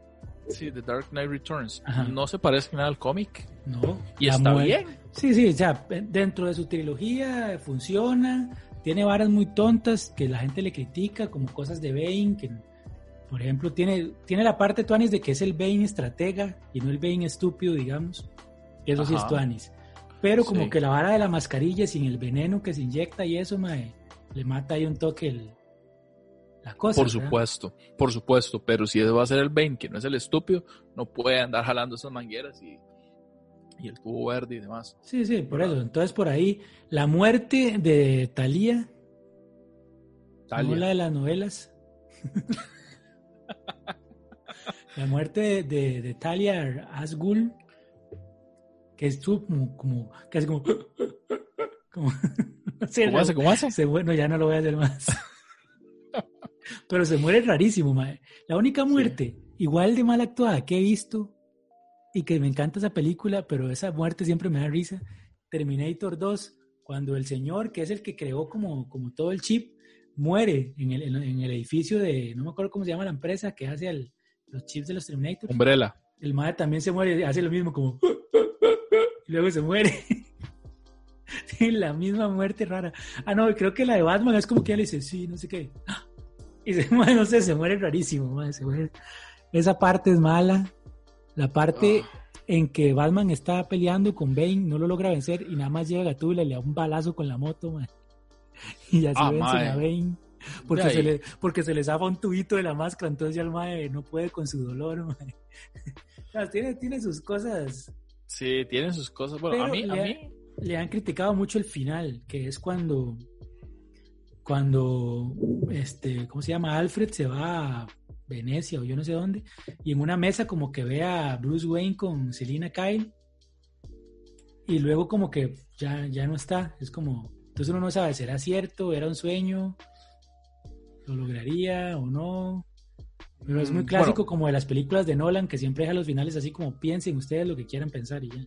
Sí, The Dark Knight Returns. No se parece nada al cómic. No. Y está bien. Sí, sí, o sea, dentro de su trilogía funciona tiene varas muy tontas que la gente le critica, como cosas de Bane, que por ejemplo tiene, tiene la parte Tuanis de que es el Bane estratega y no el Bane estúpido, digamos. Eso sí es Tuanis. Pero como que la vara de la mascarilla sin el veneno que se inyecta y eso, le mata ahí un toque el, la cosa. Por supuesto, por supuesto, pero si eso va a ser el Bane, que no es el estúpido, no puede andar jalando esas mangueras y y el tubo verde y demás. Sí, sí, por eso. Entonces, por ahí, la muerte de Thalía, no la de las novelas. <laughs> la muerte de, de, Talia Asgul, que es como, <laughs> como, casi como, como ¿Cómo hace? ¿Cómo hace? Se, bueno, ya no lo voy a hacer más. <laughs> Pero se muere rarísimo, mae. La única muerte, igual de mal actuada que he visto, y que me encanta esa película, pero esa muerte siempre me da risa. Terminator 2, cuando el señor, que es el que creó como, como todo el chip, muere en el, en el edificio de, no me acuerdo cómo se llama la empresa que hace los chips de los Terminator. Umbrella. El madre también se muere, hace lo mismo como... Y <laughs> luego se muere. <laughs> la misma muerte rara. Ah, no, creo que la de Batman es como que él dice, sí, no sé qué. Y se <laughs> muere, no sé, se muere rarísimo, madre, se muere esa parte es mala. La parte Ah. en que Batman está peleando con Bane, no lo logra vencer y nada más llega Gatúbela y le da un balazo con la moto, mae. <laughs> Y así Ah, vencen mae. a Bane. Porque se, le, porque se le zafa un tubito de la máscara, entonces ya el mae no puede con su dolor, <laughs> tiene, tiene sus cosas. Sí, tienen sus cosas. Bueno, a mí, a mí, Le han criticado mucho el final, que es cuando, cuando, este, ¿cómo se llama? Alfred se va a Venecia o yo no sé dónde, y en una mesa como que ve a Bruce Wayne con Selina Kyle, y luego como que ya, ya no está, es como, entonces uno no sabe, ¿será cierto? ¿Era un sueño? ¿Lo lograría o no? Pero es muy Mm, clásico bueno. como de las películas de Nolan, que siempre deja los finales así como piensen ustedes lo que quieran pensar y ya.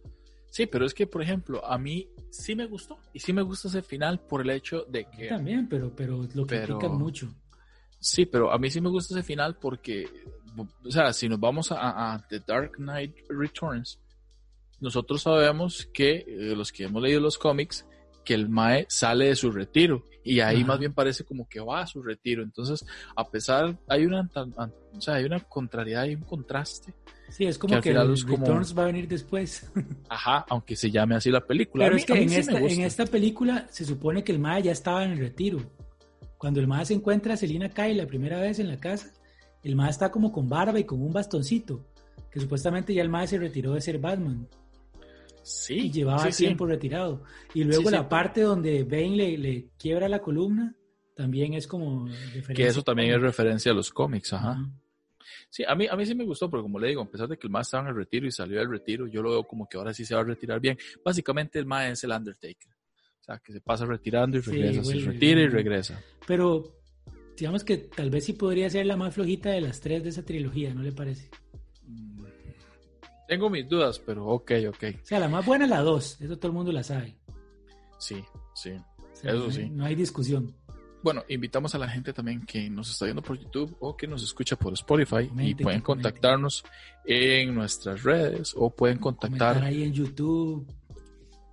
Sí, pero es que, por ejemplo, a mí sí me gustó. Y sí me gusta ese final por el hecho de que... También, pero, pero lo Pero- critican mucho. Sí, pero a mí sí me gusta ese final porque, o sea, si nos vamos a, a The Dark Knight Returns, nosotros sabemos que eh, los que hemos leído los cómics, que el Mae sale de su retiro y ahí Ajá. más bien parece como que va a su retiro. Entonces, a pesar, hay una, o sea, hay una contrariedad y un contraste. Sí, es que como al que, final el es como- Returns va a venir después. <laughs> Ajá, aunque se llame así la película. Pero mí- es que en sí esta, en esta película se supone que el Mae ya estaba en el retiro. Cuando el Mae se encuentra a Selina Kyle la primera vez en la casa, el Mae está como con barba y con un bastoncito, que supuestamente ya el Mae se retiró de ser Batman Sí, y llevaba sí, sí. tiempo retirado. Y luego la parte donde Bane le, le quiebra la columna también es como referencia. Que eso también es referencia a los cómics, ajá. Ajá. Sí, a mí, a mí sí me gustó, porque como le digo, a pesar de que el MAE estaba en el retiro y salió del retiro, yo lo veo como que ahora sí se va a retirar bien. Básicamente el MAE es el Undertaker. O sea, que se pasa retirando y Sí, regresa, se retira y regresa. Pero digamos que tal vez sí podría ser la más flojita de las tres de esa trilogía, ¿no le parece? Mm, Tengo mis dudas, pero ok, ok. O sea, la más buena es la dos, eso todo el mundo la sabe. Sí, sí. O sea, Eso no hay- sí. No hay discusión. Bueno, invitamos a la gente también que nos está viendo por YouTube o que nos escucha por Spotify y pueden contactarnos en nuestras redes o pueden contactar ahí en YouTube.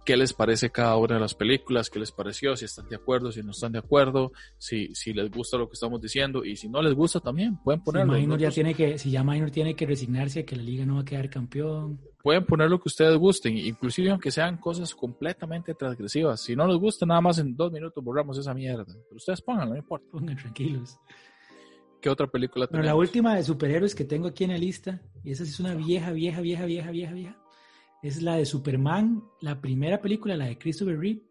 Qué les parece cada una de las películas, qué les pareció, si están de acuerdo, si no están de acuerdo, si, si les gusta lo que estamos diciendo y si no les gusta también, pueden Si ponerlo. Minor ya tiene que, si ya Minor tiene que resignarse que la liga no va a quedar campeón. Pueden poner lo que ustedes gusten, inclusive aunque sean cosas completamente transgresivas. Si no les gusta, nada más en dos minutos borramos esa mierda. Pero ustedes pónganlo, no importa. Pongan tranquilos. ¿Qué otra película Bueno, la tenemos? última de superhéroes que tengo aquí en la lista, y esa sí es una vieja, vieja, vieja, vieja, vieja, vieja, es la de Superman, la primera película, la de Christopher Reeve.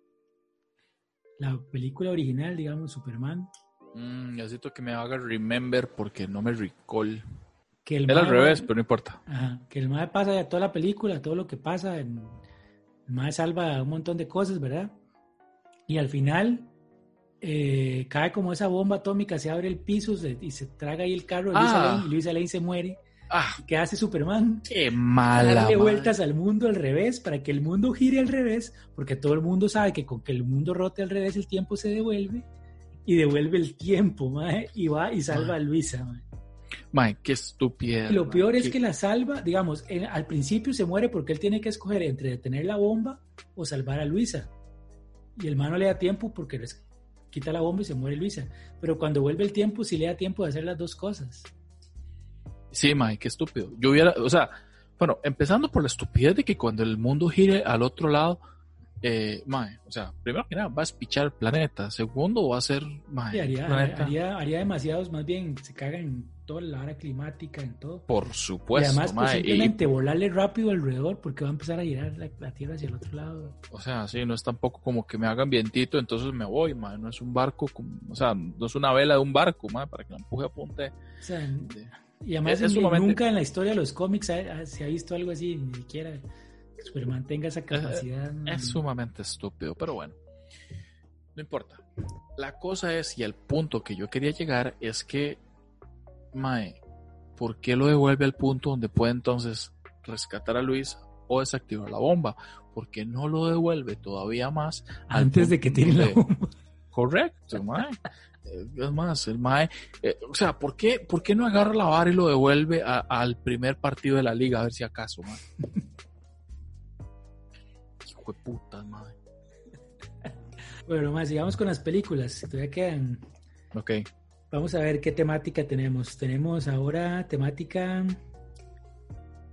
La película original, digamos, Superman. Mm, necesito que me haga remember porque no me recall. Que el Era al revés, pero no importa. Ajá, que el MAE pasa ya toda la película, todo lo que pasa, el MAE salva un montón de cosas, ¿verdad? Y al final eh, cae como esa bomba atómica, se abre el piso se- y se traga ahí el carro de Ah. Y Luisa Lane se muere. Ah, ¿Qué hace Superman? qué mala. Darle madre. vueltas al mundo al revés, para que el mundo gire al revés, porque todo el mundo sabe que con que el mundo rote al revés el tiempo se devuelve, y devuelve el tiempo, mae, y va y salva a Luisa, mae. Mae, qué estúpida. Lo peor es que la salva, digamos, en- al principio se muere porque él tiene que escoger entre detener la bomba o salvar a Luisa. Y el man no le da tiempo porque les quita la bomba y se muere Luisa. Pero cuando vuelve el tiempo, sí le da tiempo de hacer las dos cosas. Sí, mae, qué estúpido. Yo hubiera, o sea, bueno, empezando por la estupidez de que cuando el mundo gire al otro lado, eh, mae, o sea, primero que nada, va a espichar el planeta. Segundo, va a ser, mae, Y haría, planeta. haría, haría demasiados, más bien se caga en toda la hora climática, en todo. Por y supuesto, además, pues, mae, y- simplemente volarle rápido alrededor porque va a empezar a girar la, la Tierra hacia el otro lado. O sea, sí, no es tampoco como que me hagan vientito, entonces me voy, mae. No es un barco, como- o sea, no es una vela de un barco, mae, para que la empuje a punta. O sea, de- Y además Es- es nunca en la historia de los cómics ha- se ha visto algo así, ni siquiera Superman tenga esa capacidad. ¿no? Es sumamente estúpido, pero bueno. No importa. La cosa es, y el punto que yo quería llegar es que, Mae, ¿por qué lo devuelve al punto donde puede entonces rescatar a Luis o desactivar la bomba? ¿Por qué no lo devuelve todavía más? Antes de que tiene la bomba. Correcto, <laughs> mae. Eh, Es más, el mae, eh, o sea, ¿por qué, ¿por qué no agarra la vara y lo devuelve a- al primer partido de la liga a ver si acaso, mae? <laughs> Hijo de puta, mae. <laughs> Bueno, más sigamos con las películas. Todavía quedan Ok. Vamos a ver qué temática tenemos. Tenemos ahora temática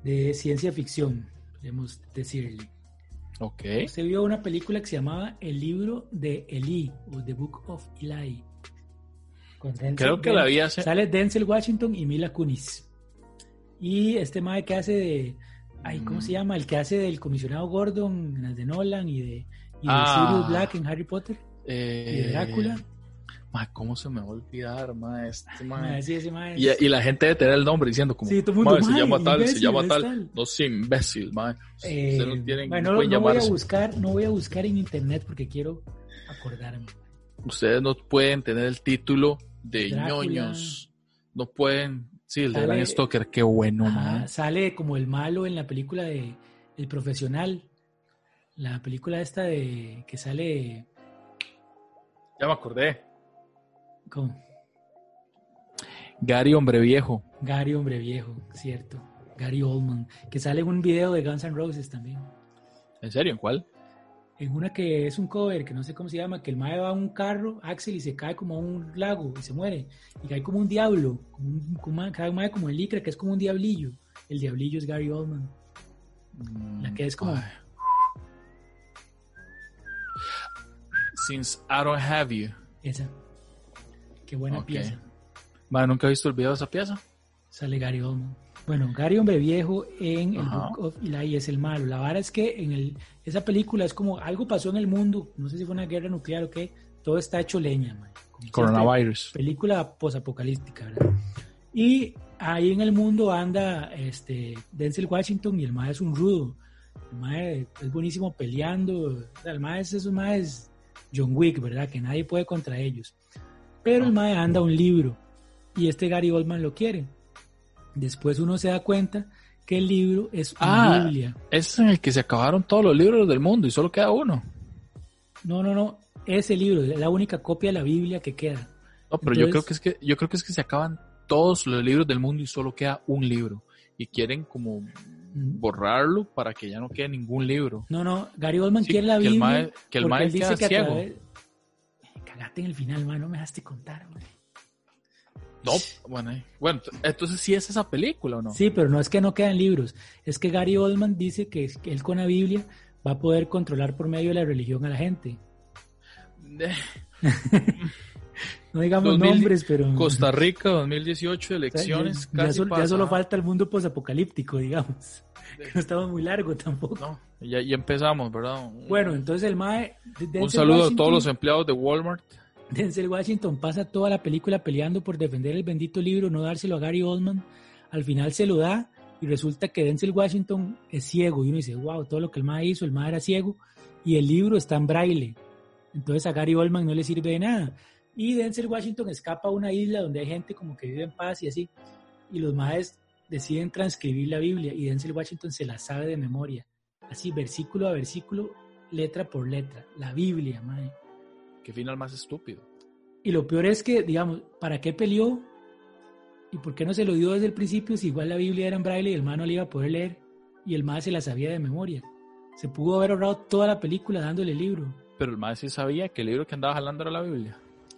de ciencia ficción, podemos decirle. Ok. Usted vio una película que se llamaba El libro de Eli o The Book of Eli. Con Denzel- Creo que la hace... Sale Denzel Washington y Mila Kunis. Y este mae que hace de. Ay, ¿cómo Mm. se llama? El que hace del comisionado Gordon en las de Nolan y de, y de Ah. Sirius Black en Harry Potter y eh, de Drácula. ma, ¿Cómo se me va a olvidar, ma? Este, ma? Mae, sí, ese mae Y, y la gente debe tener el nombre diciendo como, Sí, mundo, "Ma, se "Mae, llama tal, se imbécil, llama tal. tal". No sé, imbécil, ma. Eh, Ustedes no tienen, no pueden no voy a buscar, no voy a buscar en internet porque quiero acordarme. Ustedes no pueden tener el título de Drácula. ñoños. No pueden. Sí, el de Bram Stoker, qué bueno, Ajá, sale como el malo en la película de El Profesional. La película esta de que sale Ya me acordé. con Gary Hombre Viejo. Gary Hombre Viejo, cierto. Gary Oldman, que sale en un video de Guns N' Roses también. ¿En serio? ¿En cuál? En una que es un cover, que no sé cómo se llama, que el mae va a un carro, Axel, y se cae como a un lago y se muere. Y cae como un diablo, como un, como un- cae un mae como el licra, que es como un diablillo. El diablillo es Gary Oldman. La que es como- Ay. Since I don't have you. Esa. Qué buena pieza. Ma, nunca he visto el video de esa pieza. Sale Gary Oldman. Bueno, Gary Hombre Viejo en el. Book of Eli es el malo. La vara es que en el, esa película es como algo pasó en el mundo, no sé si fue una guerra nuclear o qué, todo está hecho leña, man. Coronavirus. Película posapocalíptica, ¿verdad? Y ahí en el mundo anda este Denzel Washington y el mae es un rudo. El mae es buenísimo peleando. el mae es esos maes John Wick, ¿verdad? Que nadie puede contra ellos. Pero el mae anda un libro y este Gary Oldman lo quiere. Después uno se da cuenta que el libro es una Ah. Biblia. Es en el que se acabaron todos los libros del mundo y solo queda uno. No, no, no. Ese libro es la única copia de la Biblia que queda. No, pero yo creo que es que yo creo que es que se acaban todos los libros del mundo y solo queda un libro y quieren como borrarlo para que ya no quede ningún libro. No, no. Gary Oldman Sí, quiere la que el Biblia. mae- que el mae él dice queda que a ciego. través- Cagaste en el final, man. No me dejaste contar, man. No, bueno, eh, bueno, entonces sí es esa película o no? Sí, pero no es que no quedan libros. Es que Gary Oldman dice que, que él con la Biblia va a poder controlar por medio de la religión a la gente. <laughs> No digamos 2000 nombres, pero... Costa Rica 2018 O sea, elecciones ya, ya casi sol- ya pasa. solo falta el mundo posapocalíptico, digamos. Que no estamos muy largo tampoco. No, ya, ya empezamos, ¿verdad? Bueno, entonces el MAE... un saludo a todos los empleados de Walmart. Denzel Washington pasa toda la película peleando por defender el bendito libro, no dárselo a Gary Oldman. Al final se lo da y resulta que Denzel Washington es ciego. Y uno dice, wow, todo lo que el MAE hizo, el MAE era ciego. Y el libro está en braille. Entonces a Gary Oldman no le sirve de nada. Y Denzel Washington escapa a una isla donde hay gente como que vive en paz y así. Y los MAEs deciden transcribir la Biblia y Denzel Washington se la sabe de memoria. Así, versículo a versículo, letra por letra. La Biblia, MAE. Qué final más estúpido. Y lo peor es que, digamos, ¿para qué peleó? ¿Y por qué no se lo dio desde el principio si igual la Biblia era en braille y el man no le iba a poder leer? Y el más se la sabía de memoria. Se pudo haber ahorrado toda la película dándole el libro. Pero el maestro sí sabía que el libro que andaba jalando era la Biblia.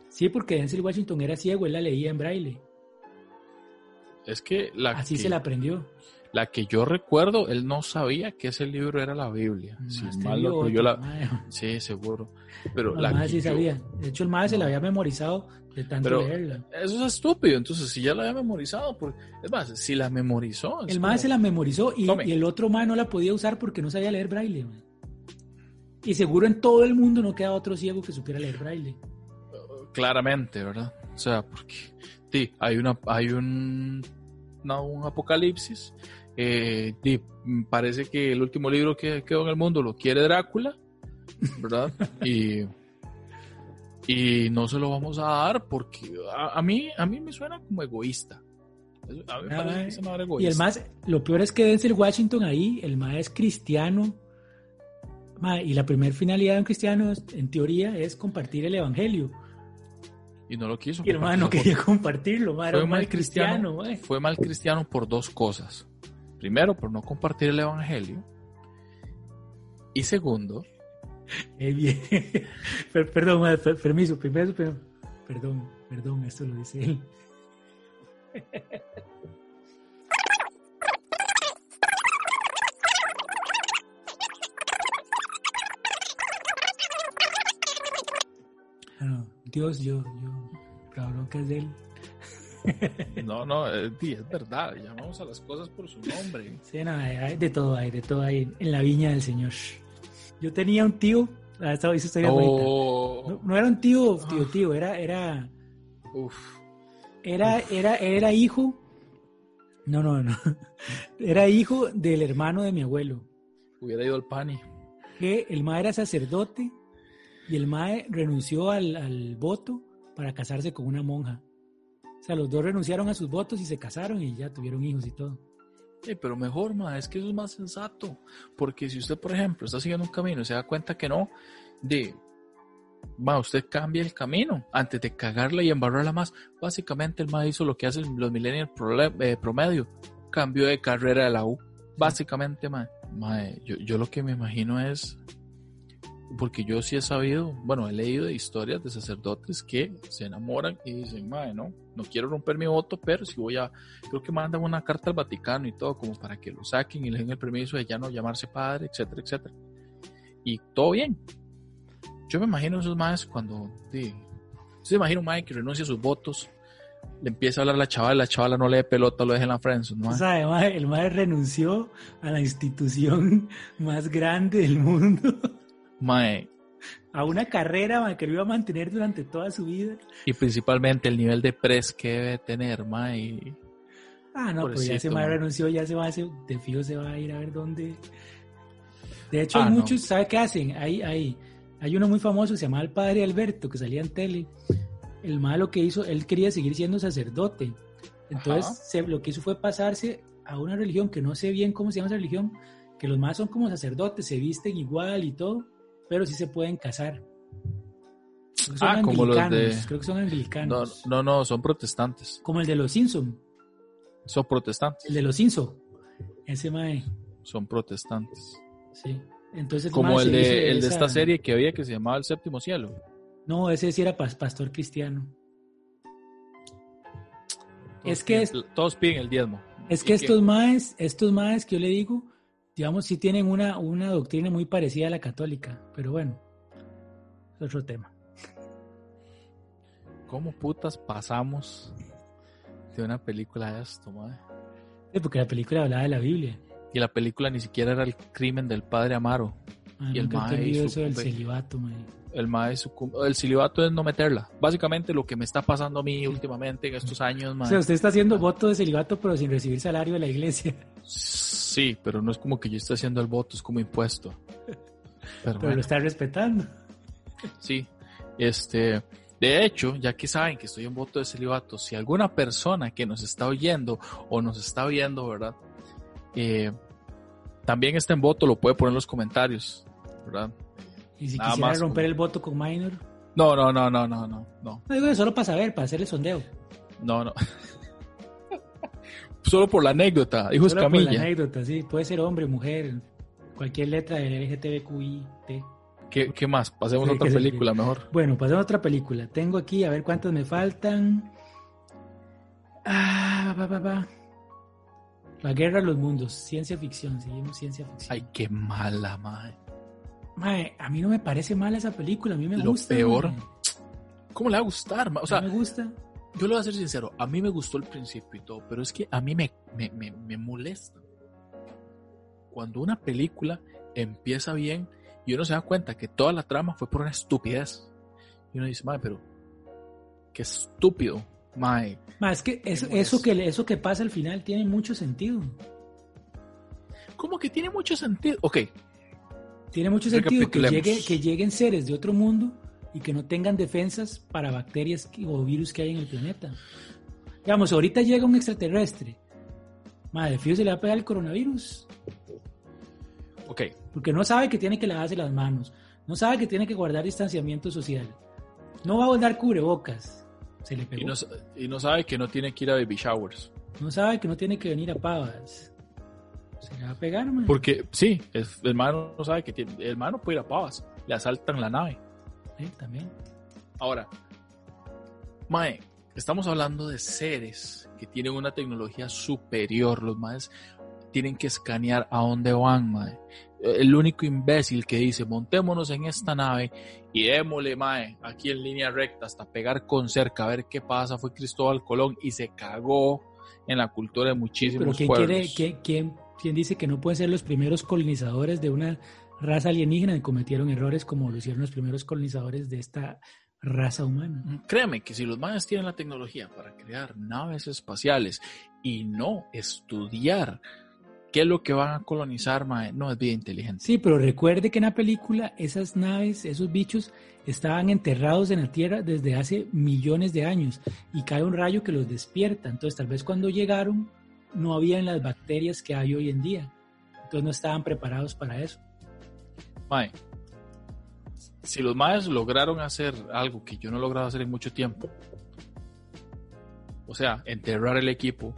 Sí, porque Denzel Washington era ciego, él la leía en braille. Es que la, Así que, se la aprendió. La que yo recuerdo, él no sabía que ese libro era la Biblia. Si Más te mal dio no- pero otro, yo la, mae. sí, seguro. Pero No, la que sí yo- sabía. De hecho, el más se la había memorizado de tanto Pero- leerla. Eso es estúpido. Entonces, si ya la había memorizado, pues, es más, si la memorizó. El como- se la memorizó y, el otro más no la podía usar porque no sabía leer braille. Y seguro en todo el mundo no queda otro ciego que supiera leer braille. claramente, ¿verdad? O sea, porque sí, hay una, hay un, una- un apocalipsis. Eh, parece que el último libro que quedó en el mundo lo quiere Drácula, ¿verdad? <laughs> y, y no se lo vamos a dar porque a, a mí, a mí me suena como egoísta. Eso- A mí me parece mae. que se me hace Y el más, lo peor es que Denzel Washington ahí, el más es cristiano. Y la primera finalidad de un cristiano, en teoría, es compartir el evangelio. y no lo quiso. Y el man no quería compartirlo, ma, fue mal cristiano, fue mal cristiano por dos cosas. Primero, por no compartir el evangelio. Y segundo, Eh, bien. <laughs> Per- perdón, permiso, primero, per- perdón, Perdón, esto lo dice él. <laughs> Ah, Dios, yo, yo, la bronca es de él. No, no, es, es verdad. Llamamos a las cosas por su nombre. Sí, no, hay, hay de todo, hay de todo ahí en la viña del Señor. Yo tenía un tío, ah, esta esa historia bonita. Oh, No, no era un tío, tío, tío, era, era, uf. era, era, era hijo. No, no, no. <laughs> Era hijo del hermano de mi abuelo. Hubiera ido al pani. Que el mae era sacerdote y el mae renunció al, al voto para casarse con una monja. O sea, los dos renunciaron a sus votos y se casaron y ya tuvieron hijos y todo. Eh, pero mejor, ma, es que eso es más sensato. Porque si usted, por ejemplo, está siguiendo un camino y se da cuenta que no, de, ma, usted cambia el camino antes de cagarla y embarrarla más. Básicamente, el ma hizo lo que hacen los millennials eh, promedio: cambio de carrera de la U. Básicamente, ma, ma, yo, yo lo que me imagino es. Porque yo sí he sabido, bueno, he leído de historias de sacerdotes que se enamoran y dicen, madre, no, no quiero romper mi voto, pero si voy a, creo que mandan una carta al Vaticano y todo, como para que lo saquen y le den el permiso de ya no llamarse padre, etcétera, etcétera. Y todo bien. Yo me imagino esos madres cuando, sí, se imagina un madre que renuncia a sus votos, le empieza a hablar a la chavala, la chavala no le dé pelota, lo deja en la friendzone, O mae. sea, mae, el mae renunció a la institución <laughs> más grande del mundo, Mae, a una carrera mae, que lo iba a mantener durante toda su vida. Y principalmente el nivel de pres que debe tener, mae. Ah, no, pero ya ese mae renunció, ya se va a hacer, de fijo se va a ir a ver dónde. De hecho, Ah, hay no. muchos, ¿sabe qué hacen? Hay, hay, hay uno muy famoso, se llama el padre Alberto, que salía en tele. El mae lo que hizo, él quería seguir siendo sacerdote. Entonces, se- lo que hizo fue pasarse a una religión que no sé bien cómo se llama esa religión, que los más son como sacerdotes, se visten igual y todo, pero sí se pueden casar. Creo que son Ah, como los de- Creo que son No, anglicanos. no, no, son protestantes. Como el de los Simpson, Son protestantes. el de los Simpson. Ese mae, Son protestantes. sí. Entonces, Como el de, el de esta serie que había que se llamaba El Séptimo Cielo. No, ese sí era pas- pastor cristiano. Todos Es que piden- Todos piden el diezmo. Es ¿Y que estos maes, estos maes que yo le digo, digamos, sí tienen una, una doctrina muy parecida a la católica, pero bueno, es otro tema. ¿Cómo putas pasamos de una película de esto, mae? Sí, porque la película hablaba de la Biblia. Y la película ni siquiera era el crimen del padre Amaro. Ah, Y el nunca he entendido eso del celibato, mae. El mae El celibato es no meterla. Básicamente lo que me está pasando a mí últimamente en estos años, O mae. sea, usted está haciendo voto de celibato, pero sin recibir salario de la iglesia. Sí, pero no es como que yo esté haciendo el voto, es como impuesto. Pero, Pero bueno, lo está respetando. sí. Este, de hecho, ya que saben que estoy en voto de celibato, si alguna persona que nos está oyendo o nos está viendo, ¿verdad? Eh, también está en voto, lo puede poner en los comentarios, ¿verdad? Y si Nada quisiera romper como- el voto con minor. No, no, no, no, no, no, no, No digo solo para saber, para hacer el sondeo. no, no. <laughs> Solo por la anécdota, dijo Solo por la anécdota, sí. Puede ser hombre, mujer, cualquier letra del LGTBQI. ¿Qué, qué más? Pasemos Sí, a otra que película mejor. Bueno, pasemos a otra película. Tengo aquí, a ver cuántas me faltan. Ah, va, va, va. La Guerra de los Mundos, ciencia ficción, seguimos ciencia ficción. Ay, qué mala, mae. Mae, a mí no me parece mala esa película, a mí me Lo gusta. peor, mae. ¿Cómo le va a gustar? O sea, me gusta. yo le voy a ser sincero, a mí me gustó el principio y todo, pero es que a mí me, me, me, me molesta. Cuando una película empieza bien y uno se da cuenta que toda la trama fue por una estupidez. Y uno dice, mae, pero qué estúpido, mae. Mae, es que eso, eso, que eso que pasa al final tiene mucho sentido. Como que tiene mucho sentido. Ok, Tiene mucho sentido que, Recapitulemos. llegue, que lleguen seres de otro mundo y que no tengan defensas para bacterias o virus que hay en el planeta. Digamos, ahorita llega un extraterrestre. Madre, fío se le va a pegar el coronavirus. ok. Porque no sabe que tiene que lavarse las manos. No sabe que tiene que guardar distanciamiento social. No va a guardar cubrebocas. Se le pegó. Y no, y no sabe que no tiene que ir a baby showers. No sabe que no tiene que venir a pavas. Se le va a pegar, man. Porque sí, es- el hermano no sabe que tiene, el hermano puede ir a pavas. Le asaltan la nave. Sí, también. Ahora, Mae, estamos hablando de seres que tienen una tecnología superior. Los maes tienen que escanear a dónde van, mae. El único imbécil que dice, montémonos en esta nave y démosle, mae, aquí en línea recta hasta pegar con cerca a ver qué pasa, fue Cristóbal Colón y se cagó en la cultura de muchísimos Pero ¿quién, quiere, ¿quién, quién, quién dice que no pueden ser los primeros colonizadores de una raza alienígena y cometieron errores como lo hicieron los primeros colonizadores de esta raza humana. Créeme que si los mayas tienen la tecnología para crear naves espaciales y no estudiar qué es lo que van a colonizar, mae, no es vida inteligente. Sí, pero recuerde que en la película esas naves, esos bichos, estaban enterrados en la Tierra desde hace millones de años y cae un rayo que los despierta. Entonces tal vez cuando llegaron no habían las bacterias que hay hoy en día. Entonces no estaban preparados para eso. Mae, si los mayas lograron hacer algo que yo no he logrado hacer en mucho tiempo, o sea, enterrar el equipo,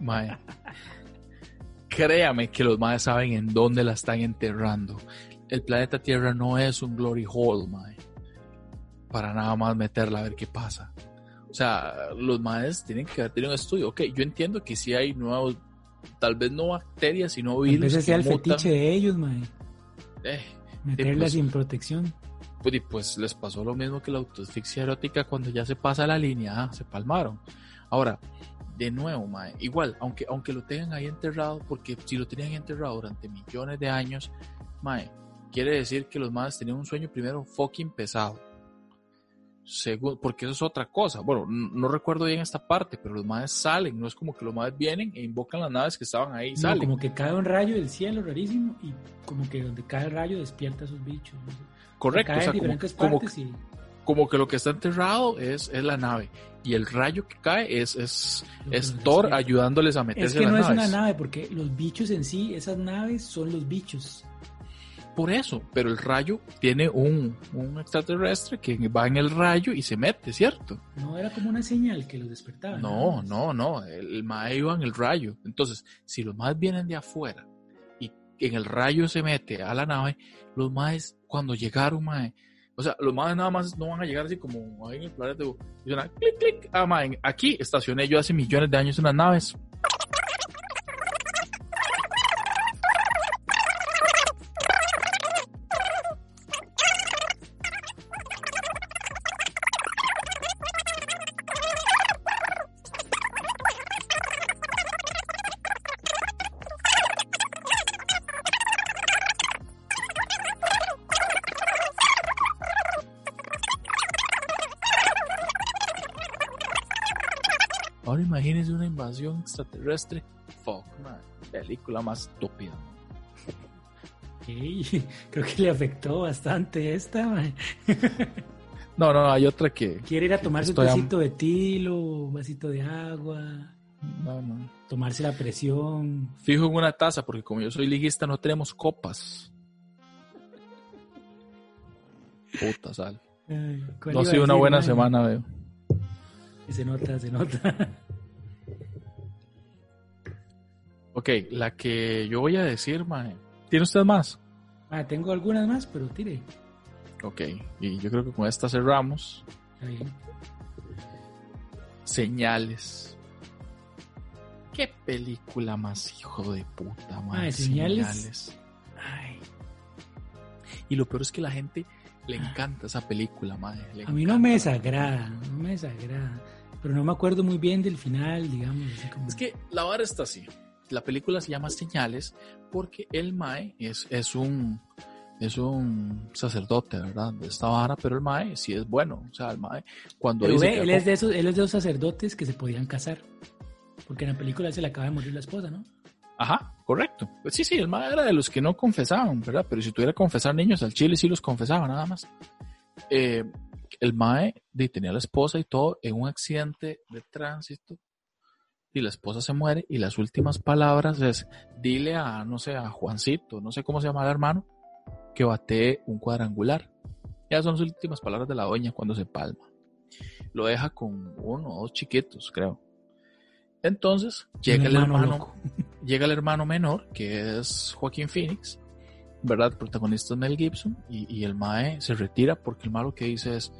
mae, <laughs> créame que los mayas saben en dónde la están enterrando. El planeta Tierra no es un glory hole, mae, para nada más meterla a ver qué pasa. O sea, los mayas tienen que haber tenido un estudio. Ok, yo entiendo que sí hay nuevos, tal vez no bacterias, sino virus. Ese sea el fetiche de ellos, mae. Eh, Meterla pues, sin protección. Pues, y pues les pasó lo mismo que la autoasfixia erótica cuando ya se pasa la línea, ah, se palmaron. Ahora, de nuevo, mae, igual, aunque, aunque lo tengan ahí enterrado, porque si lo tenían enterrado durante millones de años, mae, quiere decir que los maes tenían un sueño primero fucking pesado. Segundo, porque eso es otra cosa. Bueno, no, no recuerdo bien esta parte, pero los maes salen, no es como que los maes vienen e invocan las naves que estaban ahí y No, salen. como que cae un rayo del cielo rarísimo y como que donde cae el rayo despierta a esos bichos. no. Correcto, o sea, en como, diferentes como, partes y como que lo que está enterrado es, es la nave y el rayo que cae es, es, que es Thor ayudándoles a Es meterse que a no las es una naves. nave, porque los bichos en sí, esas naves son los bichos. Por eso, pero el rayo tiene un, un extraterrestre que va en el rayo y se mete, ¿cierto? No era como una señal que los despertaba. No, no, no, el, el mae iba en el rayo. Entonces, si los maes vienen de afuera y en el rayo se mete a la nave, los maes cuando llegaron, mae, o sea, los maes nada más no van a llegar así como ahí en el planeta, a clic, clic, ah, mae, aquí estacioné yo hace millones de años unas naves. Ahora imagínense una invasión extraterrestre. Fuck, man. Película más estúpida. Ey, <laughs> creo que le afectó bastante esta. mae. No, no, hay otra que. Quiere ir a tomarse un vasito de tilo, un vasito de agua, No, no. tomarse la presión. Fijo en una taza, porque como yo soy liguista, no tenemos copas. Puta sal. Ay, ¿cuál No ha sido una buena semana, veo. Se nota, se nota. Ok, la que yo voy a decir, mae. ¿Tiene usted más? Ah, tengo algunas más, pero tire. Ok, y yo creo que con esta cerramos. Está bien. Señales. ¿Qué película más hijo de puta, mae? Mae, Señales. Ay, Y lo peor es que la gente le encanta esa película, mae. le a mí no me desagrada, no me desagrada. Pero no me acuerdo muy bien del final, digamos. así como- Es que la vara está así. La película se llama Señales porque el Mae es, es un es un sacerdote, ¿verdad? De esta vara, pero el Mae sí es bueno. O sea, el Mae, cuando Pero dice ve, él, es de esos, él es de esos sacerdotes que se podían casar. Porque en la película se le acaba de morir la esposa, ¿no? Ajá, correcto. Pues sí, sí, el Mae era de los que no confesaban, ¿verdad? Pero si tuviera que confesar niños al chile, sí los confesaba, nada más. Eh, el Mae tenía a la esposa y todo en un accidente de tránsito y la esposa se muere y las últimas palabras es dile a, no sé, a Juancito, no sé cómo se llama el hermano, que batee un cuadrangular. Ya son las últimas palabras de la doña cuando se palma. Lo deja con uno o dos chiquitos, creo. Entonces llega el hermano <laughs> llega el hermano menor, que es Joaquín Phoenix, ¿verdad? El protagonista es Mel Gibson, y, y el Mae se retira porque el malo que dice es,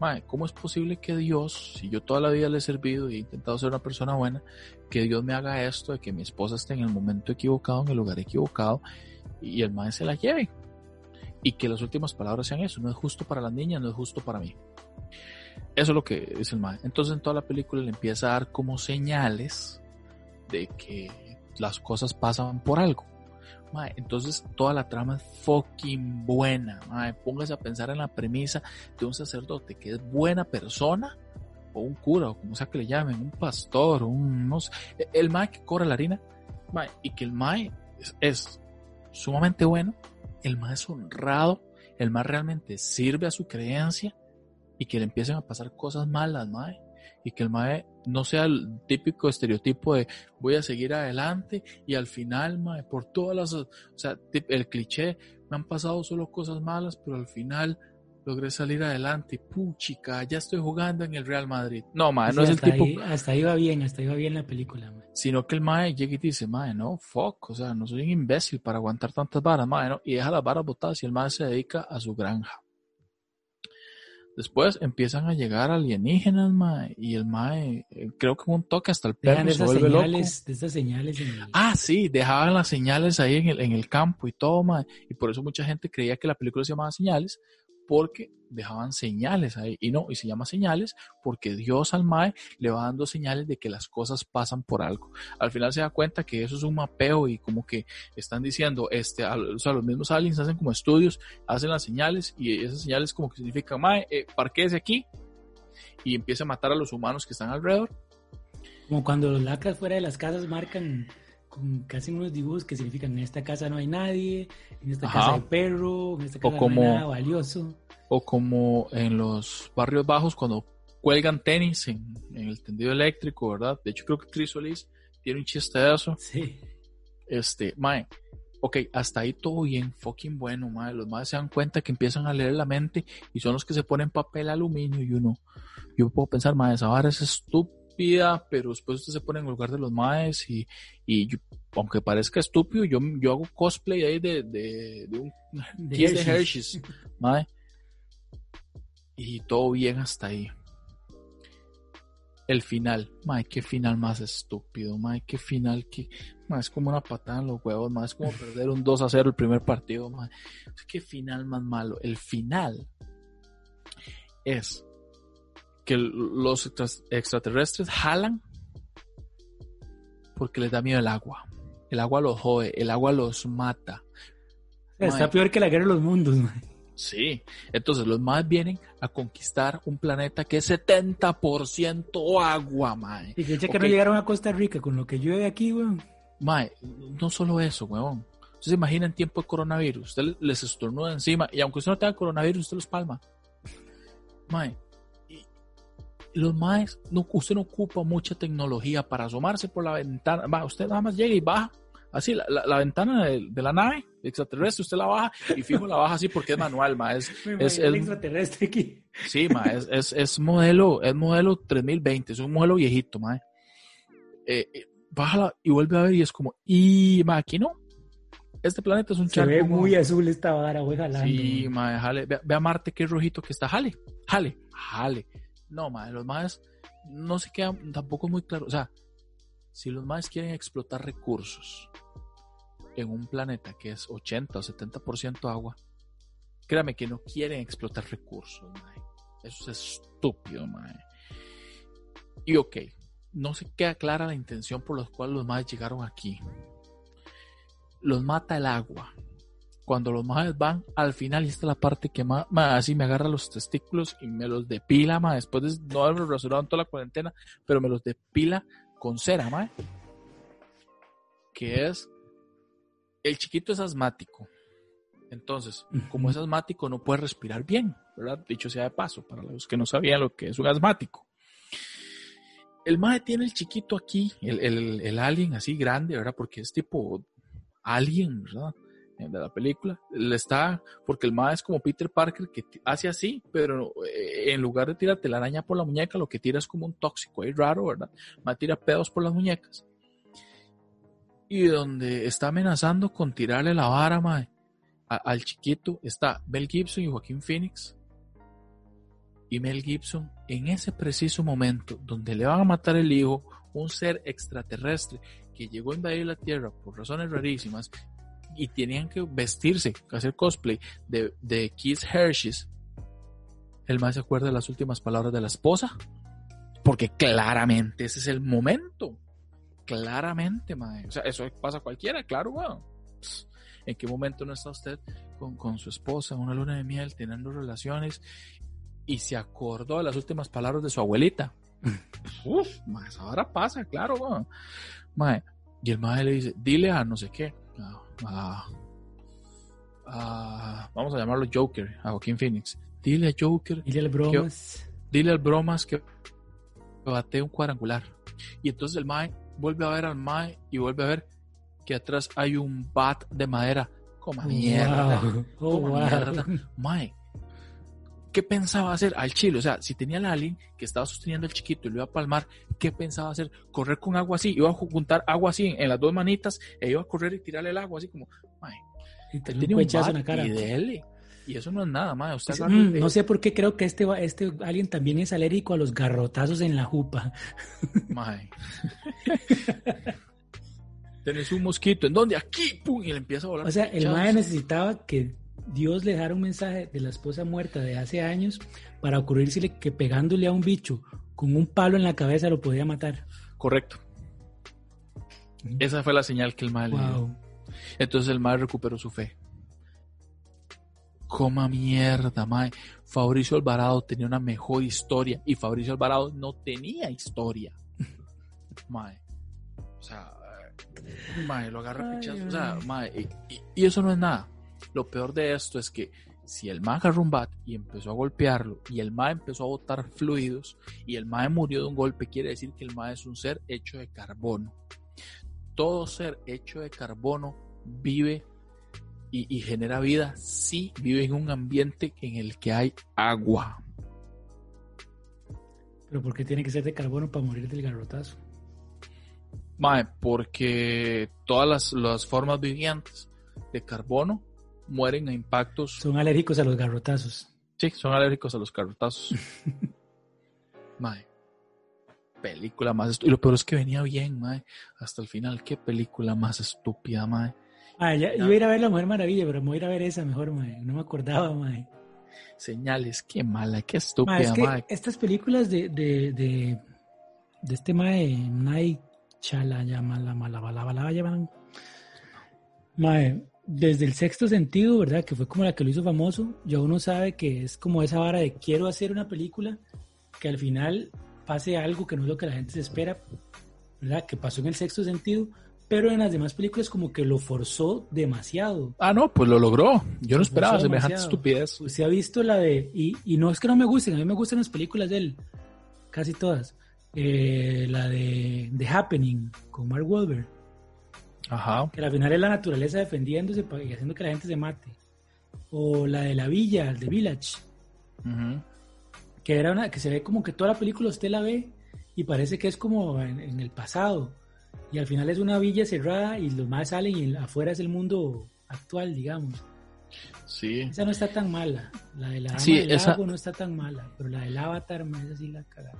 mae, ¿cómo es posible que Dios, si yo toda la vida le he servido y he intentado ser una persona buena, que Dios me haga esto de que mi esposa esté en el momento equivocado, en el lugar equivocado, y el mae se la lleve? Y que las últimas palabras sean eso, no es justo para las niñas, no es justo para mí. Eso es lo que dice el mae. Entonces en toda la película le empieza a dar como señales de que las cosas pasan por algo. Entonces toda la trama es fucking buena. Mae. Póngase a pensar en la premisa de un sacerdote que es buena persona, o un cura, o como sea que le llamen, un pastor, un no sé, el mae que cobra la harina, mae, y que el mae es, es sumamente bueno, el mae es honrado, el mae realmente sirve a su creencia y que le empiecen a pasar cosas malas, mae, y que el mae no sea el típico estereotipo de voy a seguir adelante y al final, mae, por todas las, o sea, el cliché, me han pasado solo cosas malas, pero al final logré salir adelante. Puchica, ya estoy jugando en el Real Madrid. No, mae, no Sí, es el tipo, Ahí, hasta ahí va bien, hasta ahí va bien la película, mae. sino que el mae llega y dice, mae, no, fuck, o sea, no soy un imbécil para aguantar tantas varas, mae, no, y deja las varas botadas y el mae se dedica a su granja. Después empiezan a llegar alienígenas, mae, y el mae, eh, creo que un toque hasta el perro se vuelve loco. de esas señales en el- Ah, sí, dejaban las señales ahí en el, en el campo y todo, mae, y por eso mucha gente creía que la película se llamaba Señales, porque dejaban señales ahí, y no, y se llama Señales porque Dios al mae le va dando señales de que las cosas pasan por algo. Al final se da cuenta que eso es un mapeo y como que están diciendo, este, al- o sea, los mismos aliens hacen como estudios, hacen las señales y esas señales como que significan, mae, eh, parquéese aquí y empieza a matar a los humanos que están alrededor. Como cuando los lacras fuera de las casas marcan con hacen unos dibujos que significan en esta casa no hay nadie, en esta Ajá. casa hay perro, en esta casa como- no hay nada valioso. o como en los barrios bajos cuando cuelgan tenis en, en el tendido eléctrico, ¿verdad? De hecho creo que Chris Solís tiene un chiste de eso. Sí. Este, mae, ok, hasta ahí todo bien, fucking bueno, mae. Los maes se dan cuenta que empiezan a leer la mente y son los que se ponen papel aluminio y uno, yo puedo pensar, mae, esa vara es estúpida, pero después usted se pone en el lugar de los maes y, y yo- aunque parezca estúpido, yo, yo hago cosplay ahí de, de, de un De Kiss de Hershey's. Hershey's, mae. Y todo bien hasta ahí. El final, mae, qué final más estúpido, mae, qué final, que, mae, es como una patada en los huevos, mae, es como <laughs> perder un 2 a 0 el primer partido, mae. Qué final más malo. El final es que los extra- extraterrestres jalan porque les da miedo el agua. El agua los jode, el agua los mata. Está peor que la guerra de los mundos, mae. Sí, entonces los más vienen a conquistar un planeta que es 70% agua, mae. Y que echa que no llegaron a Costa Rica con lo que llueve aquí, weón. Mae, no solo eso, weón. Usted se imagina en tiempo de coronavirus, usted les estornuda encima y aunque usted no tenga coronavirus, usted los palma. Mae, los maes, no, usted no ocupa mucha tecnología para asomarse por la ventana. Va, usted nada más llega y baja. Así, la, la- la ventana de, de la nave extraterrestre, usted la baja y fijo la baja así porque es manual, mae. Es, es, el es- extraterrestre aquí. Sí, ma, es, es, es modelo, es modelo 3020, es un modelo viejito, ma. Eh, eh, bájala y vuelve a ver y es como, y ma, aquí no. Este planeta es un Se charco. ve ma. muy azul esta vara, güey, jalando. Sí, ma, jale. Ve, ve a Marte es rojito que está, jale, jale, jale. No, ma, los más no se quedan tampoco muy claro. O sea, si los más quieren explotar recursos en un planeta que es 80 o 70% agua, créame que no quieren explotar recursos. Eso es estúpido, mae. Y ok, no se queda clara la intención por la cual los maes llegaron aquí. Los mata el agua. Cuando los maes van, al final, y esta es la parte que más, así me agarra los testículos y me los depila, mae, después de no haberme rasurado en toda la cuarentena, pero me los depila con cera, mae. Que es, el chiquito es asmático. Entonces, como es asmático, no puede respirar bien, ¿verdad? Dicho sea de paso, para los que no sabían lo que es un asmático. El mae tiene el chiquito aquí, el, el, el alien así grande, ¿verdad? Porque es tipo alien, ¿verdad? Eh, De la película. Le está, porque el mae es como Peter Parker que hace así, pero eh, en lugar de tirar telaraña por la muñeca, lo que tira es como un tóxico ahí raro, ¿verdad? Mae tira pedos por las muñecas. Y donde está amenazando con tirarle la vara, mae, a- al chiquito está Mel Gibson y Joaquín Phoenix. Y Mel Gibson, en ese preciso momento donde le van a matar el hijo, un ser extraterrestre que llegó a invadir la Tierra por razones rarísimas y tenían que vestirse, hacer cosplay de, de Keith Hershey's, el más se acuerda de las últimas palabras de la esposa. Porque claramente ese es el momento. Claramente, mae. O sea, eso pasa a cualquiera, claro, weón. ¿En qué momento no está usted con, con su esposa una luna de miel, teniendo relaciones y se acordó de las últimas palabras de su abuelita? <laughs> Uf, ahora pasa, claro, weón. Mae. Y el mae le dice, dile a no sé qué. a- a- vamos a llamarlo Joker, a Joaquín Phoenix. Dile a Joker Dile al bromas. dile al bromas que bate un cuadrangular. Y entonces el Mae vuelve a ver al Mae y vuelve a ver que atrás hay un bat de madera. Coma mierda. Wow. Oh, wow. mierda. Mae. ¿Qué pensaba hacer al chile? O sea, si tenía el alien que estaba sosteniendo al chiquito y lo iba a palmar, ¿qué pensaba hacer? Correr con agua así, iba a juntar agua así en, en las dos manitas e iba a correr y tirarle el agua así como, mae, él tenía un bat en la cara. y dele. Y eso no es nada, mae. Usted Pues, mm, no sé por qué creo que este, va- este alguien también es alérgico a los garrotazos en la jupa. <laughs> Mae. <laughs> Tenés un mosquito. ¿En dónde? Aquí. ¡Pum! Y le empieza a volar. O sea, el mae necesitaba que Dios le dejara un mensaje de la esposa muerta de hace años para ocurrírsele que pegándole a un bicho con un palo en la cabeza lo podía matar. Correcto. Esa fue la señal que el dio. Wow. Entonces el mae recuperó su fe. Coma mierda, mae. Fabricio Alvarado tenía una mejor historia y Fabricio Alvarado no tenía historia. <laughs> Mae. O sea, eh, mae, lo agarra pichazo. O sea, mae, y, y- y eso no es nada. Lo peor de esto es que si el mae agarró un bat y empezó a golpearlo y el mae empezó a botar fluidos y el mae murió de un golpe, quiere decir que el mae es un ser hecho de carbono. Todo ser hecho de carbono vive y, y genera vida si vive en un ambiente en el que hay agua. Pero ¿por qué tiene que ser de carbono para morir del garrotazo? Mae, porque todas las, las formas vivientes de carbono mueren a impactos. Son alérgicos a los garrotazos. Sí, son alérgicos a los carrotazos. <laughs> mae. Película más estúpida. Y lo peor es que venía bien, mae. Hasta el final, qué película más estúpida, mae. Ah, ya, iba a ir a ver La Mujer Maravilla, pero me voy a ir a ver esa mejor, mae. No me acordaba, mae. Señales, qué mala, qué estúpida, es que mae. estas películas de, de, de, de este mae, Night Chalayamala, Malabalaba, llaman. Mae, desde el sexto sentido, ¿verdad? Que fue como la que lo hizo famoso, ya uno sabe que es como esa vara de quiero hacer una película que al final pase algo que no es lo que la gente se espera, ¿verdad? Que pasó en el sexto sentido, pero en las demás películas como que lo forzó demasiado. Ah, no, pues lo logró. Yo no esperaba semejante estupidez. Usted ha visto la de. Y, y no es que no me gusten, a mí me gustan las películas de él, casi todas. Eh, la de The Happening con Mark Wahlberg, Ajá. que al final es la naturaleza defendiéndose y haciendo que la gente se mate. O la de La Villa, el de Village, que era una que se ve como que toda la película usted la ve y parece que es como en, en el pasado. Y al final es una villa cerrada y los más salen y afuera es el mundo actual, digamos. Sí. Esa no está tan mala. La de la Dama Sí, del esa- Lago no está tan mala, pero la del Avatar, me esa sí la cagada.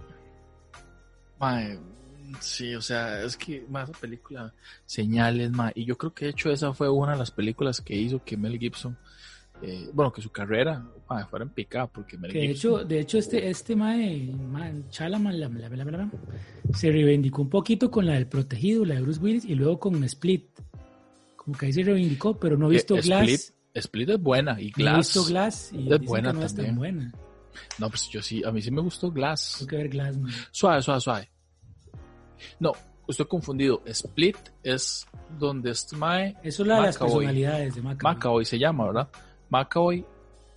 Sí, o sea, es que más película, señales, mae, y yo creo que de hecho esa fue una de las películas que hizo que Mel Gibson, eh, bueno, que su carrera fuera en picada, porque Mel Que de Gibson, hecho, de hecho este, este mae, mae, Chalaman, la- la- la- la- la- se reivindicó un poquito con la del protegido, la de Bruce Willis, y luego con Split. Como que ahí se reivindicó, pero no he visto Eh, Glass. Split, es buena, y No he Glass, visto Glass y es buena que no es también. tan buena. no, pues yo sí, a mí sí me gustó Glass, Tengo que ver Glass, suave, suave, suave, no, estoy confundido, Split es donde este mae, Eso es la de las personalidades de Macaboy. Macaboy se llama, ¿verdad? Macaboy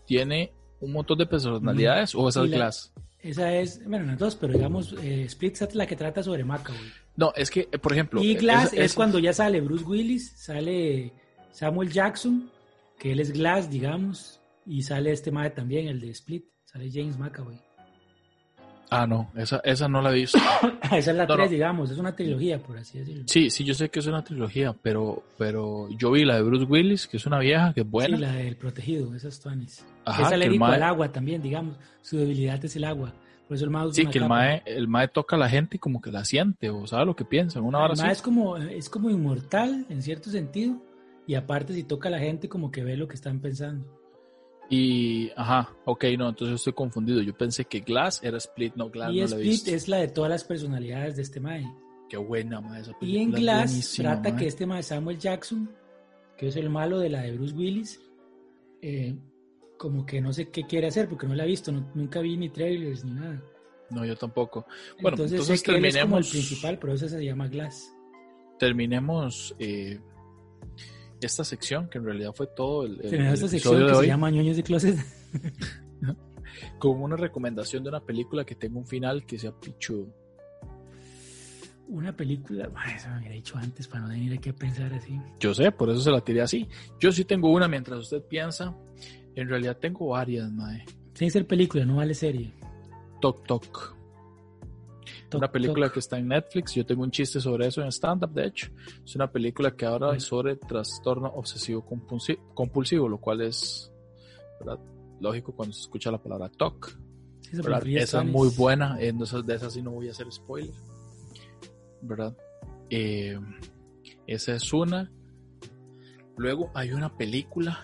tiene un montón de personalidades, o esa es la- Glass. Esa es, bueno, las dos, pero digamos, eh, Split es la que trata sobre Macaboy. No, es que, por ejemplo, Y Glass es esa- cuando ya sale Bruce Willis, sale Samuel Jackson, que él es Glass, digamos, y sale este mae también, el de Split, sale James McAvoy. Ah, no, esa, esa no la he visto. <coughs> Esa es la No, 3, no. digamos, es una trilogía, por así decirlo. Sí, sí, yo sé que es una trilogía, pero, pero yo vi la de Bruce Willis, que es una vieja, que es buena. Sí, la del protegido, esas tuanes. Ajá, es que el alérgico mae- al agua también, digamos. Su debilidad es el agua. Por eso el mae Sí, que el mae, el mae toca a la gente y como que la siente, o sabe lo que piensa, una hora El mae es como, es como inmortal en cierto sentido. Y aparte, si toca a la gente, como que ve lo que están pensando. Y, ajá, ok, no, entonces estoy confundido. Yo pensé que Glass era Split, no, Glass y no la he Split visto. es la de todas las personalidades de este mae. Qué buena, mae, esa Y en película Glass trata mae. que este mae Samuel Jackson, que es el malo de la de Bruce Willis, eh, como que no sé qué quiere hacer porque no la he visto, no- nunca vi ni trailers ni nada. No, yo tampoco. Bueno, entonces, entonces sé que él es como el terminemos- principal, pero eso se llama Glass. Terminemos eh, esta sección, que en realidad fue todo el, el- esta sección que de se hoy, llama Ñoños de Closet. <laughs> como una recomendación de una película que tenga un final que sea pichudo. Una película, ay, eso me hubiera dicho antes para no tener que pensar así. Yo sé, por eso se la tiré así. Yo sí tengo una mientras usted piensa. En realidad tengo varias, mae. Tiene que ser película, no vale serie. Toc Toc. Una película que está en Netflix. Yo tengo un chiste sobre eso en stand-up, de hecho. Es una película que habla Bueno. sobre trastorno obsesivo compulsi- compulsivo, lo cual es ¿verdad? lógico cuando se escucha la palabra TOC. Sí, esa es muy buena. de esa sí no voy a hacer spoiler. ¿Verdad? Eh, esa es una. Luego hay una película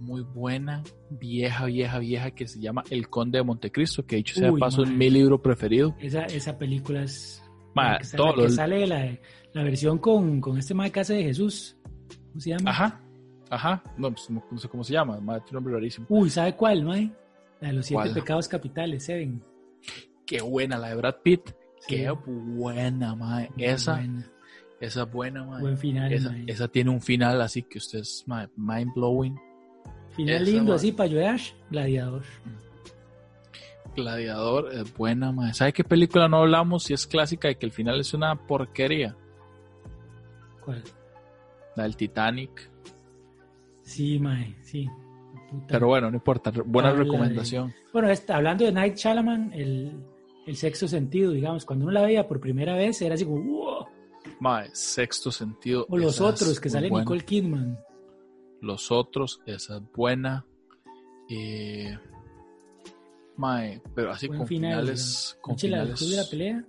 muy buena, vieja, vieja, vieja, que se llama El Conde de Montecristo, que dicho sea Uy, paso es mae. mi libro preferido. Esa, esa película es. Ma, la que, sale, todo la que lo- sale la, la versión con, con este mae casa de Jesús. ¿Cómo se llama? Ajá, ajá, no, pues, no, no sé cómo se llama, madre, tiene un nombre rarísimo. Uy, ¿sabe cuál, mae? La de los siete ¿Cuál? pecados capitales, Seven. Qué buena la de Brad Pitt, Sí, qué buena, madre. muy Esa, buena. esa es buena, madre. Buen final, Esa, mae. esa tiene un final así que usted es madre, mind blowing. Final esa, lindo, mae. así para llorar. Gladiador. Gladiador es buena, madre. ¿Sabe qué película no hablamos si es clásica y que el final es una porquería? ¿Cuál? La del Titanic. Sí, mae, sí. Puta. Pero bueno, no importa, buena Habla de- recomendación. Bueno, esta- hablando de Night Shyamalan, el, el sexto sentido, digamos, cuando uno la veía por primera vez era así como, ¡wow! Madre, sexto sentido. O los es otros, que sale. Nicole Kidman. Los otros, esa es buena. Eh, mae, pero así Buen con final, finales. Con la- el finales club de la pelea.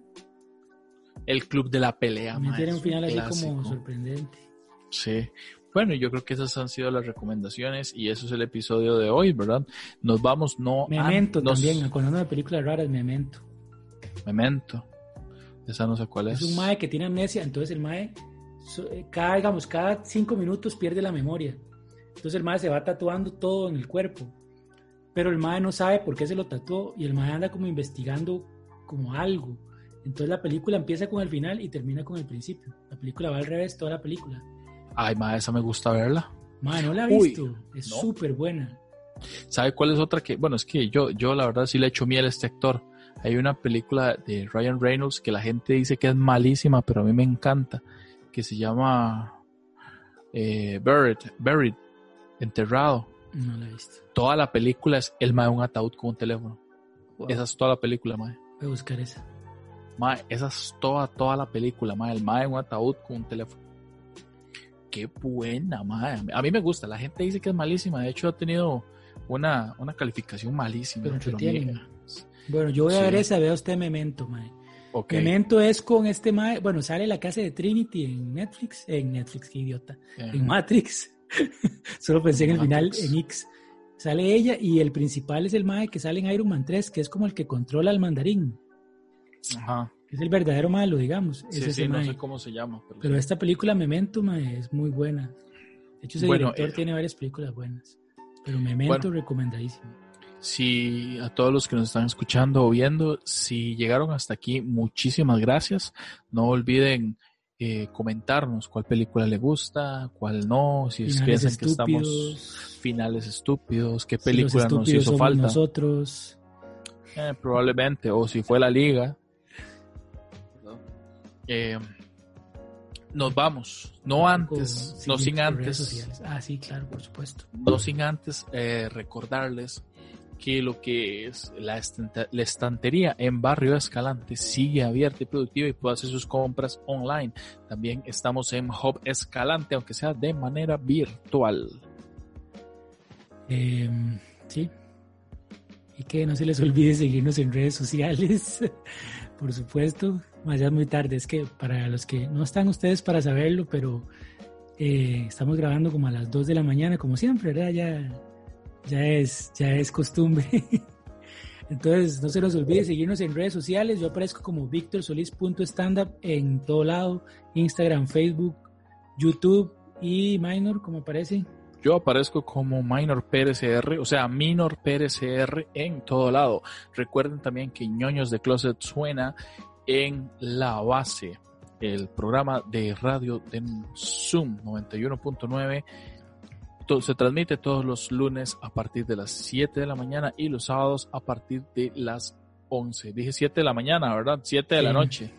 el club de la pelea. Mae, tiene un final así clásico. como sorprendente. Sí. Bueno, yo creo que esas han sido las recomendaciones y eso es el episodio de hoy, ¿verdad? Nos vamos, no. Memento ah, nos- también, acordando de películas raras, Memento. Memento. Esa no sé cuál es. Es un mae que tiene amnesia, entonces el mae, eh, cada, digamos, cada cinco minutos pierde la memoria. Entonces el mae se va tatuando todo en el cuerpo. Pero el mae no sabe por qué se lo tatuó y el mae anda como investigando como algo. Entonces la película empieza con el final y termina con el principio. La película va al revés, toda la película. Ay, mae, esa me gusta verla. Mae, no la ha Uy, visto. es no. súper buena. ¿Sabe cuál es otra que? Bueno, es que yo, yo la verdad sí le echo miel a este actor. Hay una película de Ryan Reynolds que la gente dice que es malísima, pero a mí me encanta, que se llama eh, Buried, Buried, Enterrado. No la he visto. Toda la película es el mae un ataúd con un teléfono. Wow, Esa es toda la película, mae. Voy a buscar esa. Mae, esa es toda, toda la película, mae. El mae un ataúd con un teléfono. Qué buena, mae. A mí me gusta. La gente dice que es malísima. De hecho, ha tenido una, una calificación malísima. Pero a mí- entretiene. Bueno, yo voy a ver esa, vea usted Memento, mae. Ok. Memento es con este mae, bueno, sale la casa de Trinity en Netflix, en Netflix, qué idiota, en Matrix. <laughs> Solo pensé en el final Matrix. en X. Sale ella y el principal es el mae que sale en Iron Man 3, que es como el que controla al mandarín, Ajá. es el verdadero malo, digamos. es Sí, ese sí, no sé cómo se llama. Pero, Pero esta película Memento, mae, es muy buena. De hecho, ese Bueno, director eh, tiene varias películas buenas. Pero Memento Bueno. recomendadísimo. Si a todos los que nos están escuchando o viendo, si llegaron hasta aquí, muchísimas gracias. No olviden eh, comentarnos cuál película le gusta, cuál no, si es- piensan que estamos finales estúpidos, qué Si los película nos estúpidos hizo somos falta. Nosotros. Eh, probablemente, o si fue la liga. Eh, nos vamos, no antes, no sin antes. Ah, sí, claro, por supuesto. no sin antes eh, recordarles que lo que es la, estantería en Barrio Escalante sigue abierta y productiva y puede hacer sus compras online. También estamos en Hub Escalante, aunque sea de manera virtual. Em, sí. Y que no se les olvide seguirnos en redes sociales, <laughs> por supuesto. Más ya es muy tarde, es que para los que no están ustedes para saberlo, pero eh, estamos grabando como a las 2 de la mañana, como siempre, ¿verdad? Ya ya es, ya es costumbre. <laughs> Entonces, no se nos olvide seguirnos en redes sociales. Yo aparezco como victorsolis.standup en todo lado, Instagram, Facebook, YouTube y Minor, como aparece. Yo aparezco como Minor PRCR, o sea, Minor PRCR en todo lado. Recuerden también que ñoños de Closet suena en la base, el programa de radio de Zoom 91.9 se transmite todos los lunes a partir de las 7 de la mañana y los sábados a partir de las 11. Dije 7 de la mañana, ¿verdad? 7 de la noche.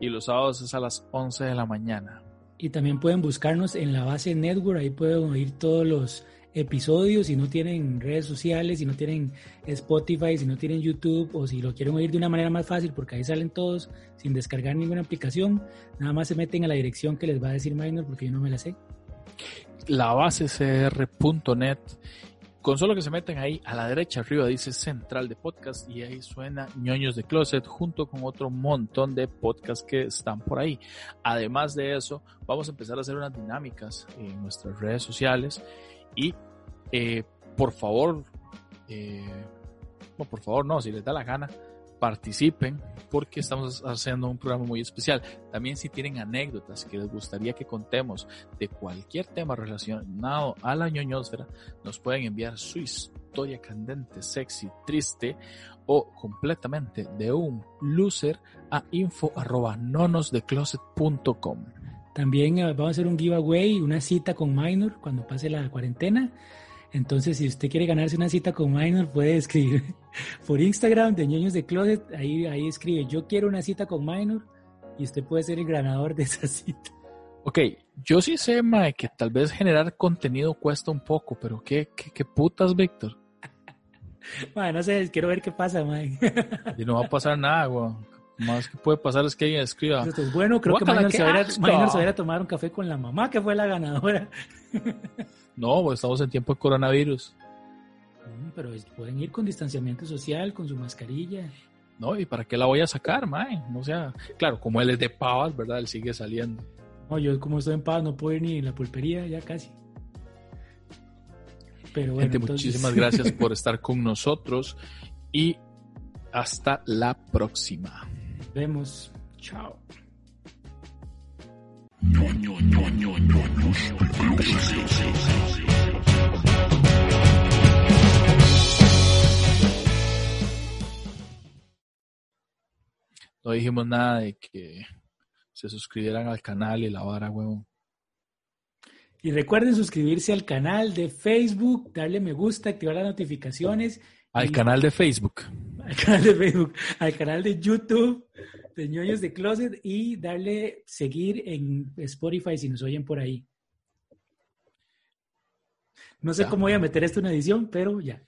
Y los sábados es a las 11 de la mañana. Y también pueden buscarnos en la base Network, ahí pueden oír todos los episodios, si no tienen redes sociales, si no tienen Spotify, si no tienen YouTube o si lo quieren oír de una manera más fácil, porque ahí salen todos sin descargar ninguna aplicación, nada más se meten a la dirección que les va a decir Minor porque yo no me la sé lavasecr.net. Con solo que se meten ahí a la derecha arriba dice central de podcast y ahí suena ñoños de closet junto con otro montón de podcasts que están por ahí. Además de eso, vamos a empezar a hacer unas dinámicas en nuestras redes sociales y eh, por favor, eh, por favor, no, si les da la gana, participen porque estamos haciendo un programa muy especial. También si tienen anécdotas que les gustaría que contemos de cualquier tema relacionado a la ñoñosfera, nos pueden enviar su historia candente, sexy, triste o completamente de un loser a info arroba nonosdecloset.com. También eh, vamos a hacer un giveaway, una cita con Minor cuando pase la cuarentena. Entonces, si usted quiere ganarse una cita con Minor, puede escribir <laughs> por Instagram de Ñoños de Closet. Ahí, ahí escribe, yo quiero una cita con Minor y usted puede ser el ganador de esa <laughs> cita. Ok, yo sí sé, Mae, que tal vez generar contenido cuesta un poco, pero ¿qué, qué, putas, Víctor? <laughs> Mae, no sé, quiero ver qué pasa, Mae. Y no va a pasar nada, güey. Más que puede pasar es que alguien escriba. bueno, creo que Minor se, va a tomar un café con la mamá, que fue la ganadora. <laughs> No, pues estamos en tiempo de coronavirus. Mm, pero pueden ir con distanciamiento social, con su mascarilla. No, ¿y para qué la voy a sacar, mae? No sea, claro, como él es de Pavas, ¿verdad? Él sigue saliendo. No, yo como estoy en Pavas no puedo ir ni en la pulpería, ya casi. Pero bueno, Gente, muchísimas gracias <laughs> por estar con nosotros y hasta la próxima. Nos vemos. Chao. No dijimos nada de que se suscribieran al canal y la vara, huevón. Y recuerden suscribirse al canal de Facebook, darle me gusta, activar las notificaciones. Al canal de Facebook. Al canal de Facebook, al canal de YouTube de ñoños de closet y darle seguir en Spotify si nos oyen por ahí. No sé cómo voy a meter esto en edición, pero ya.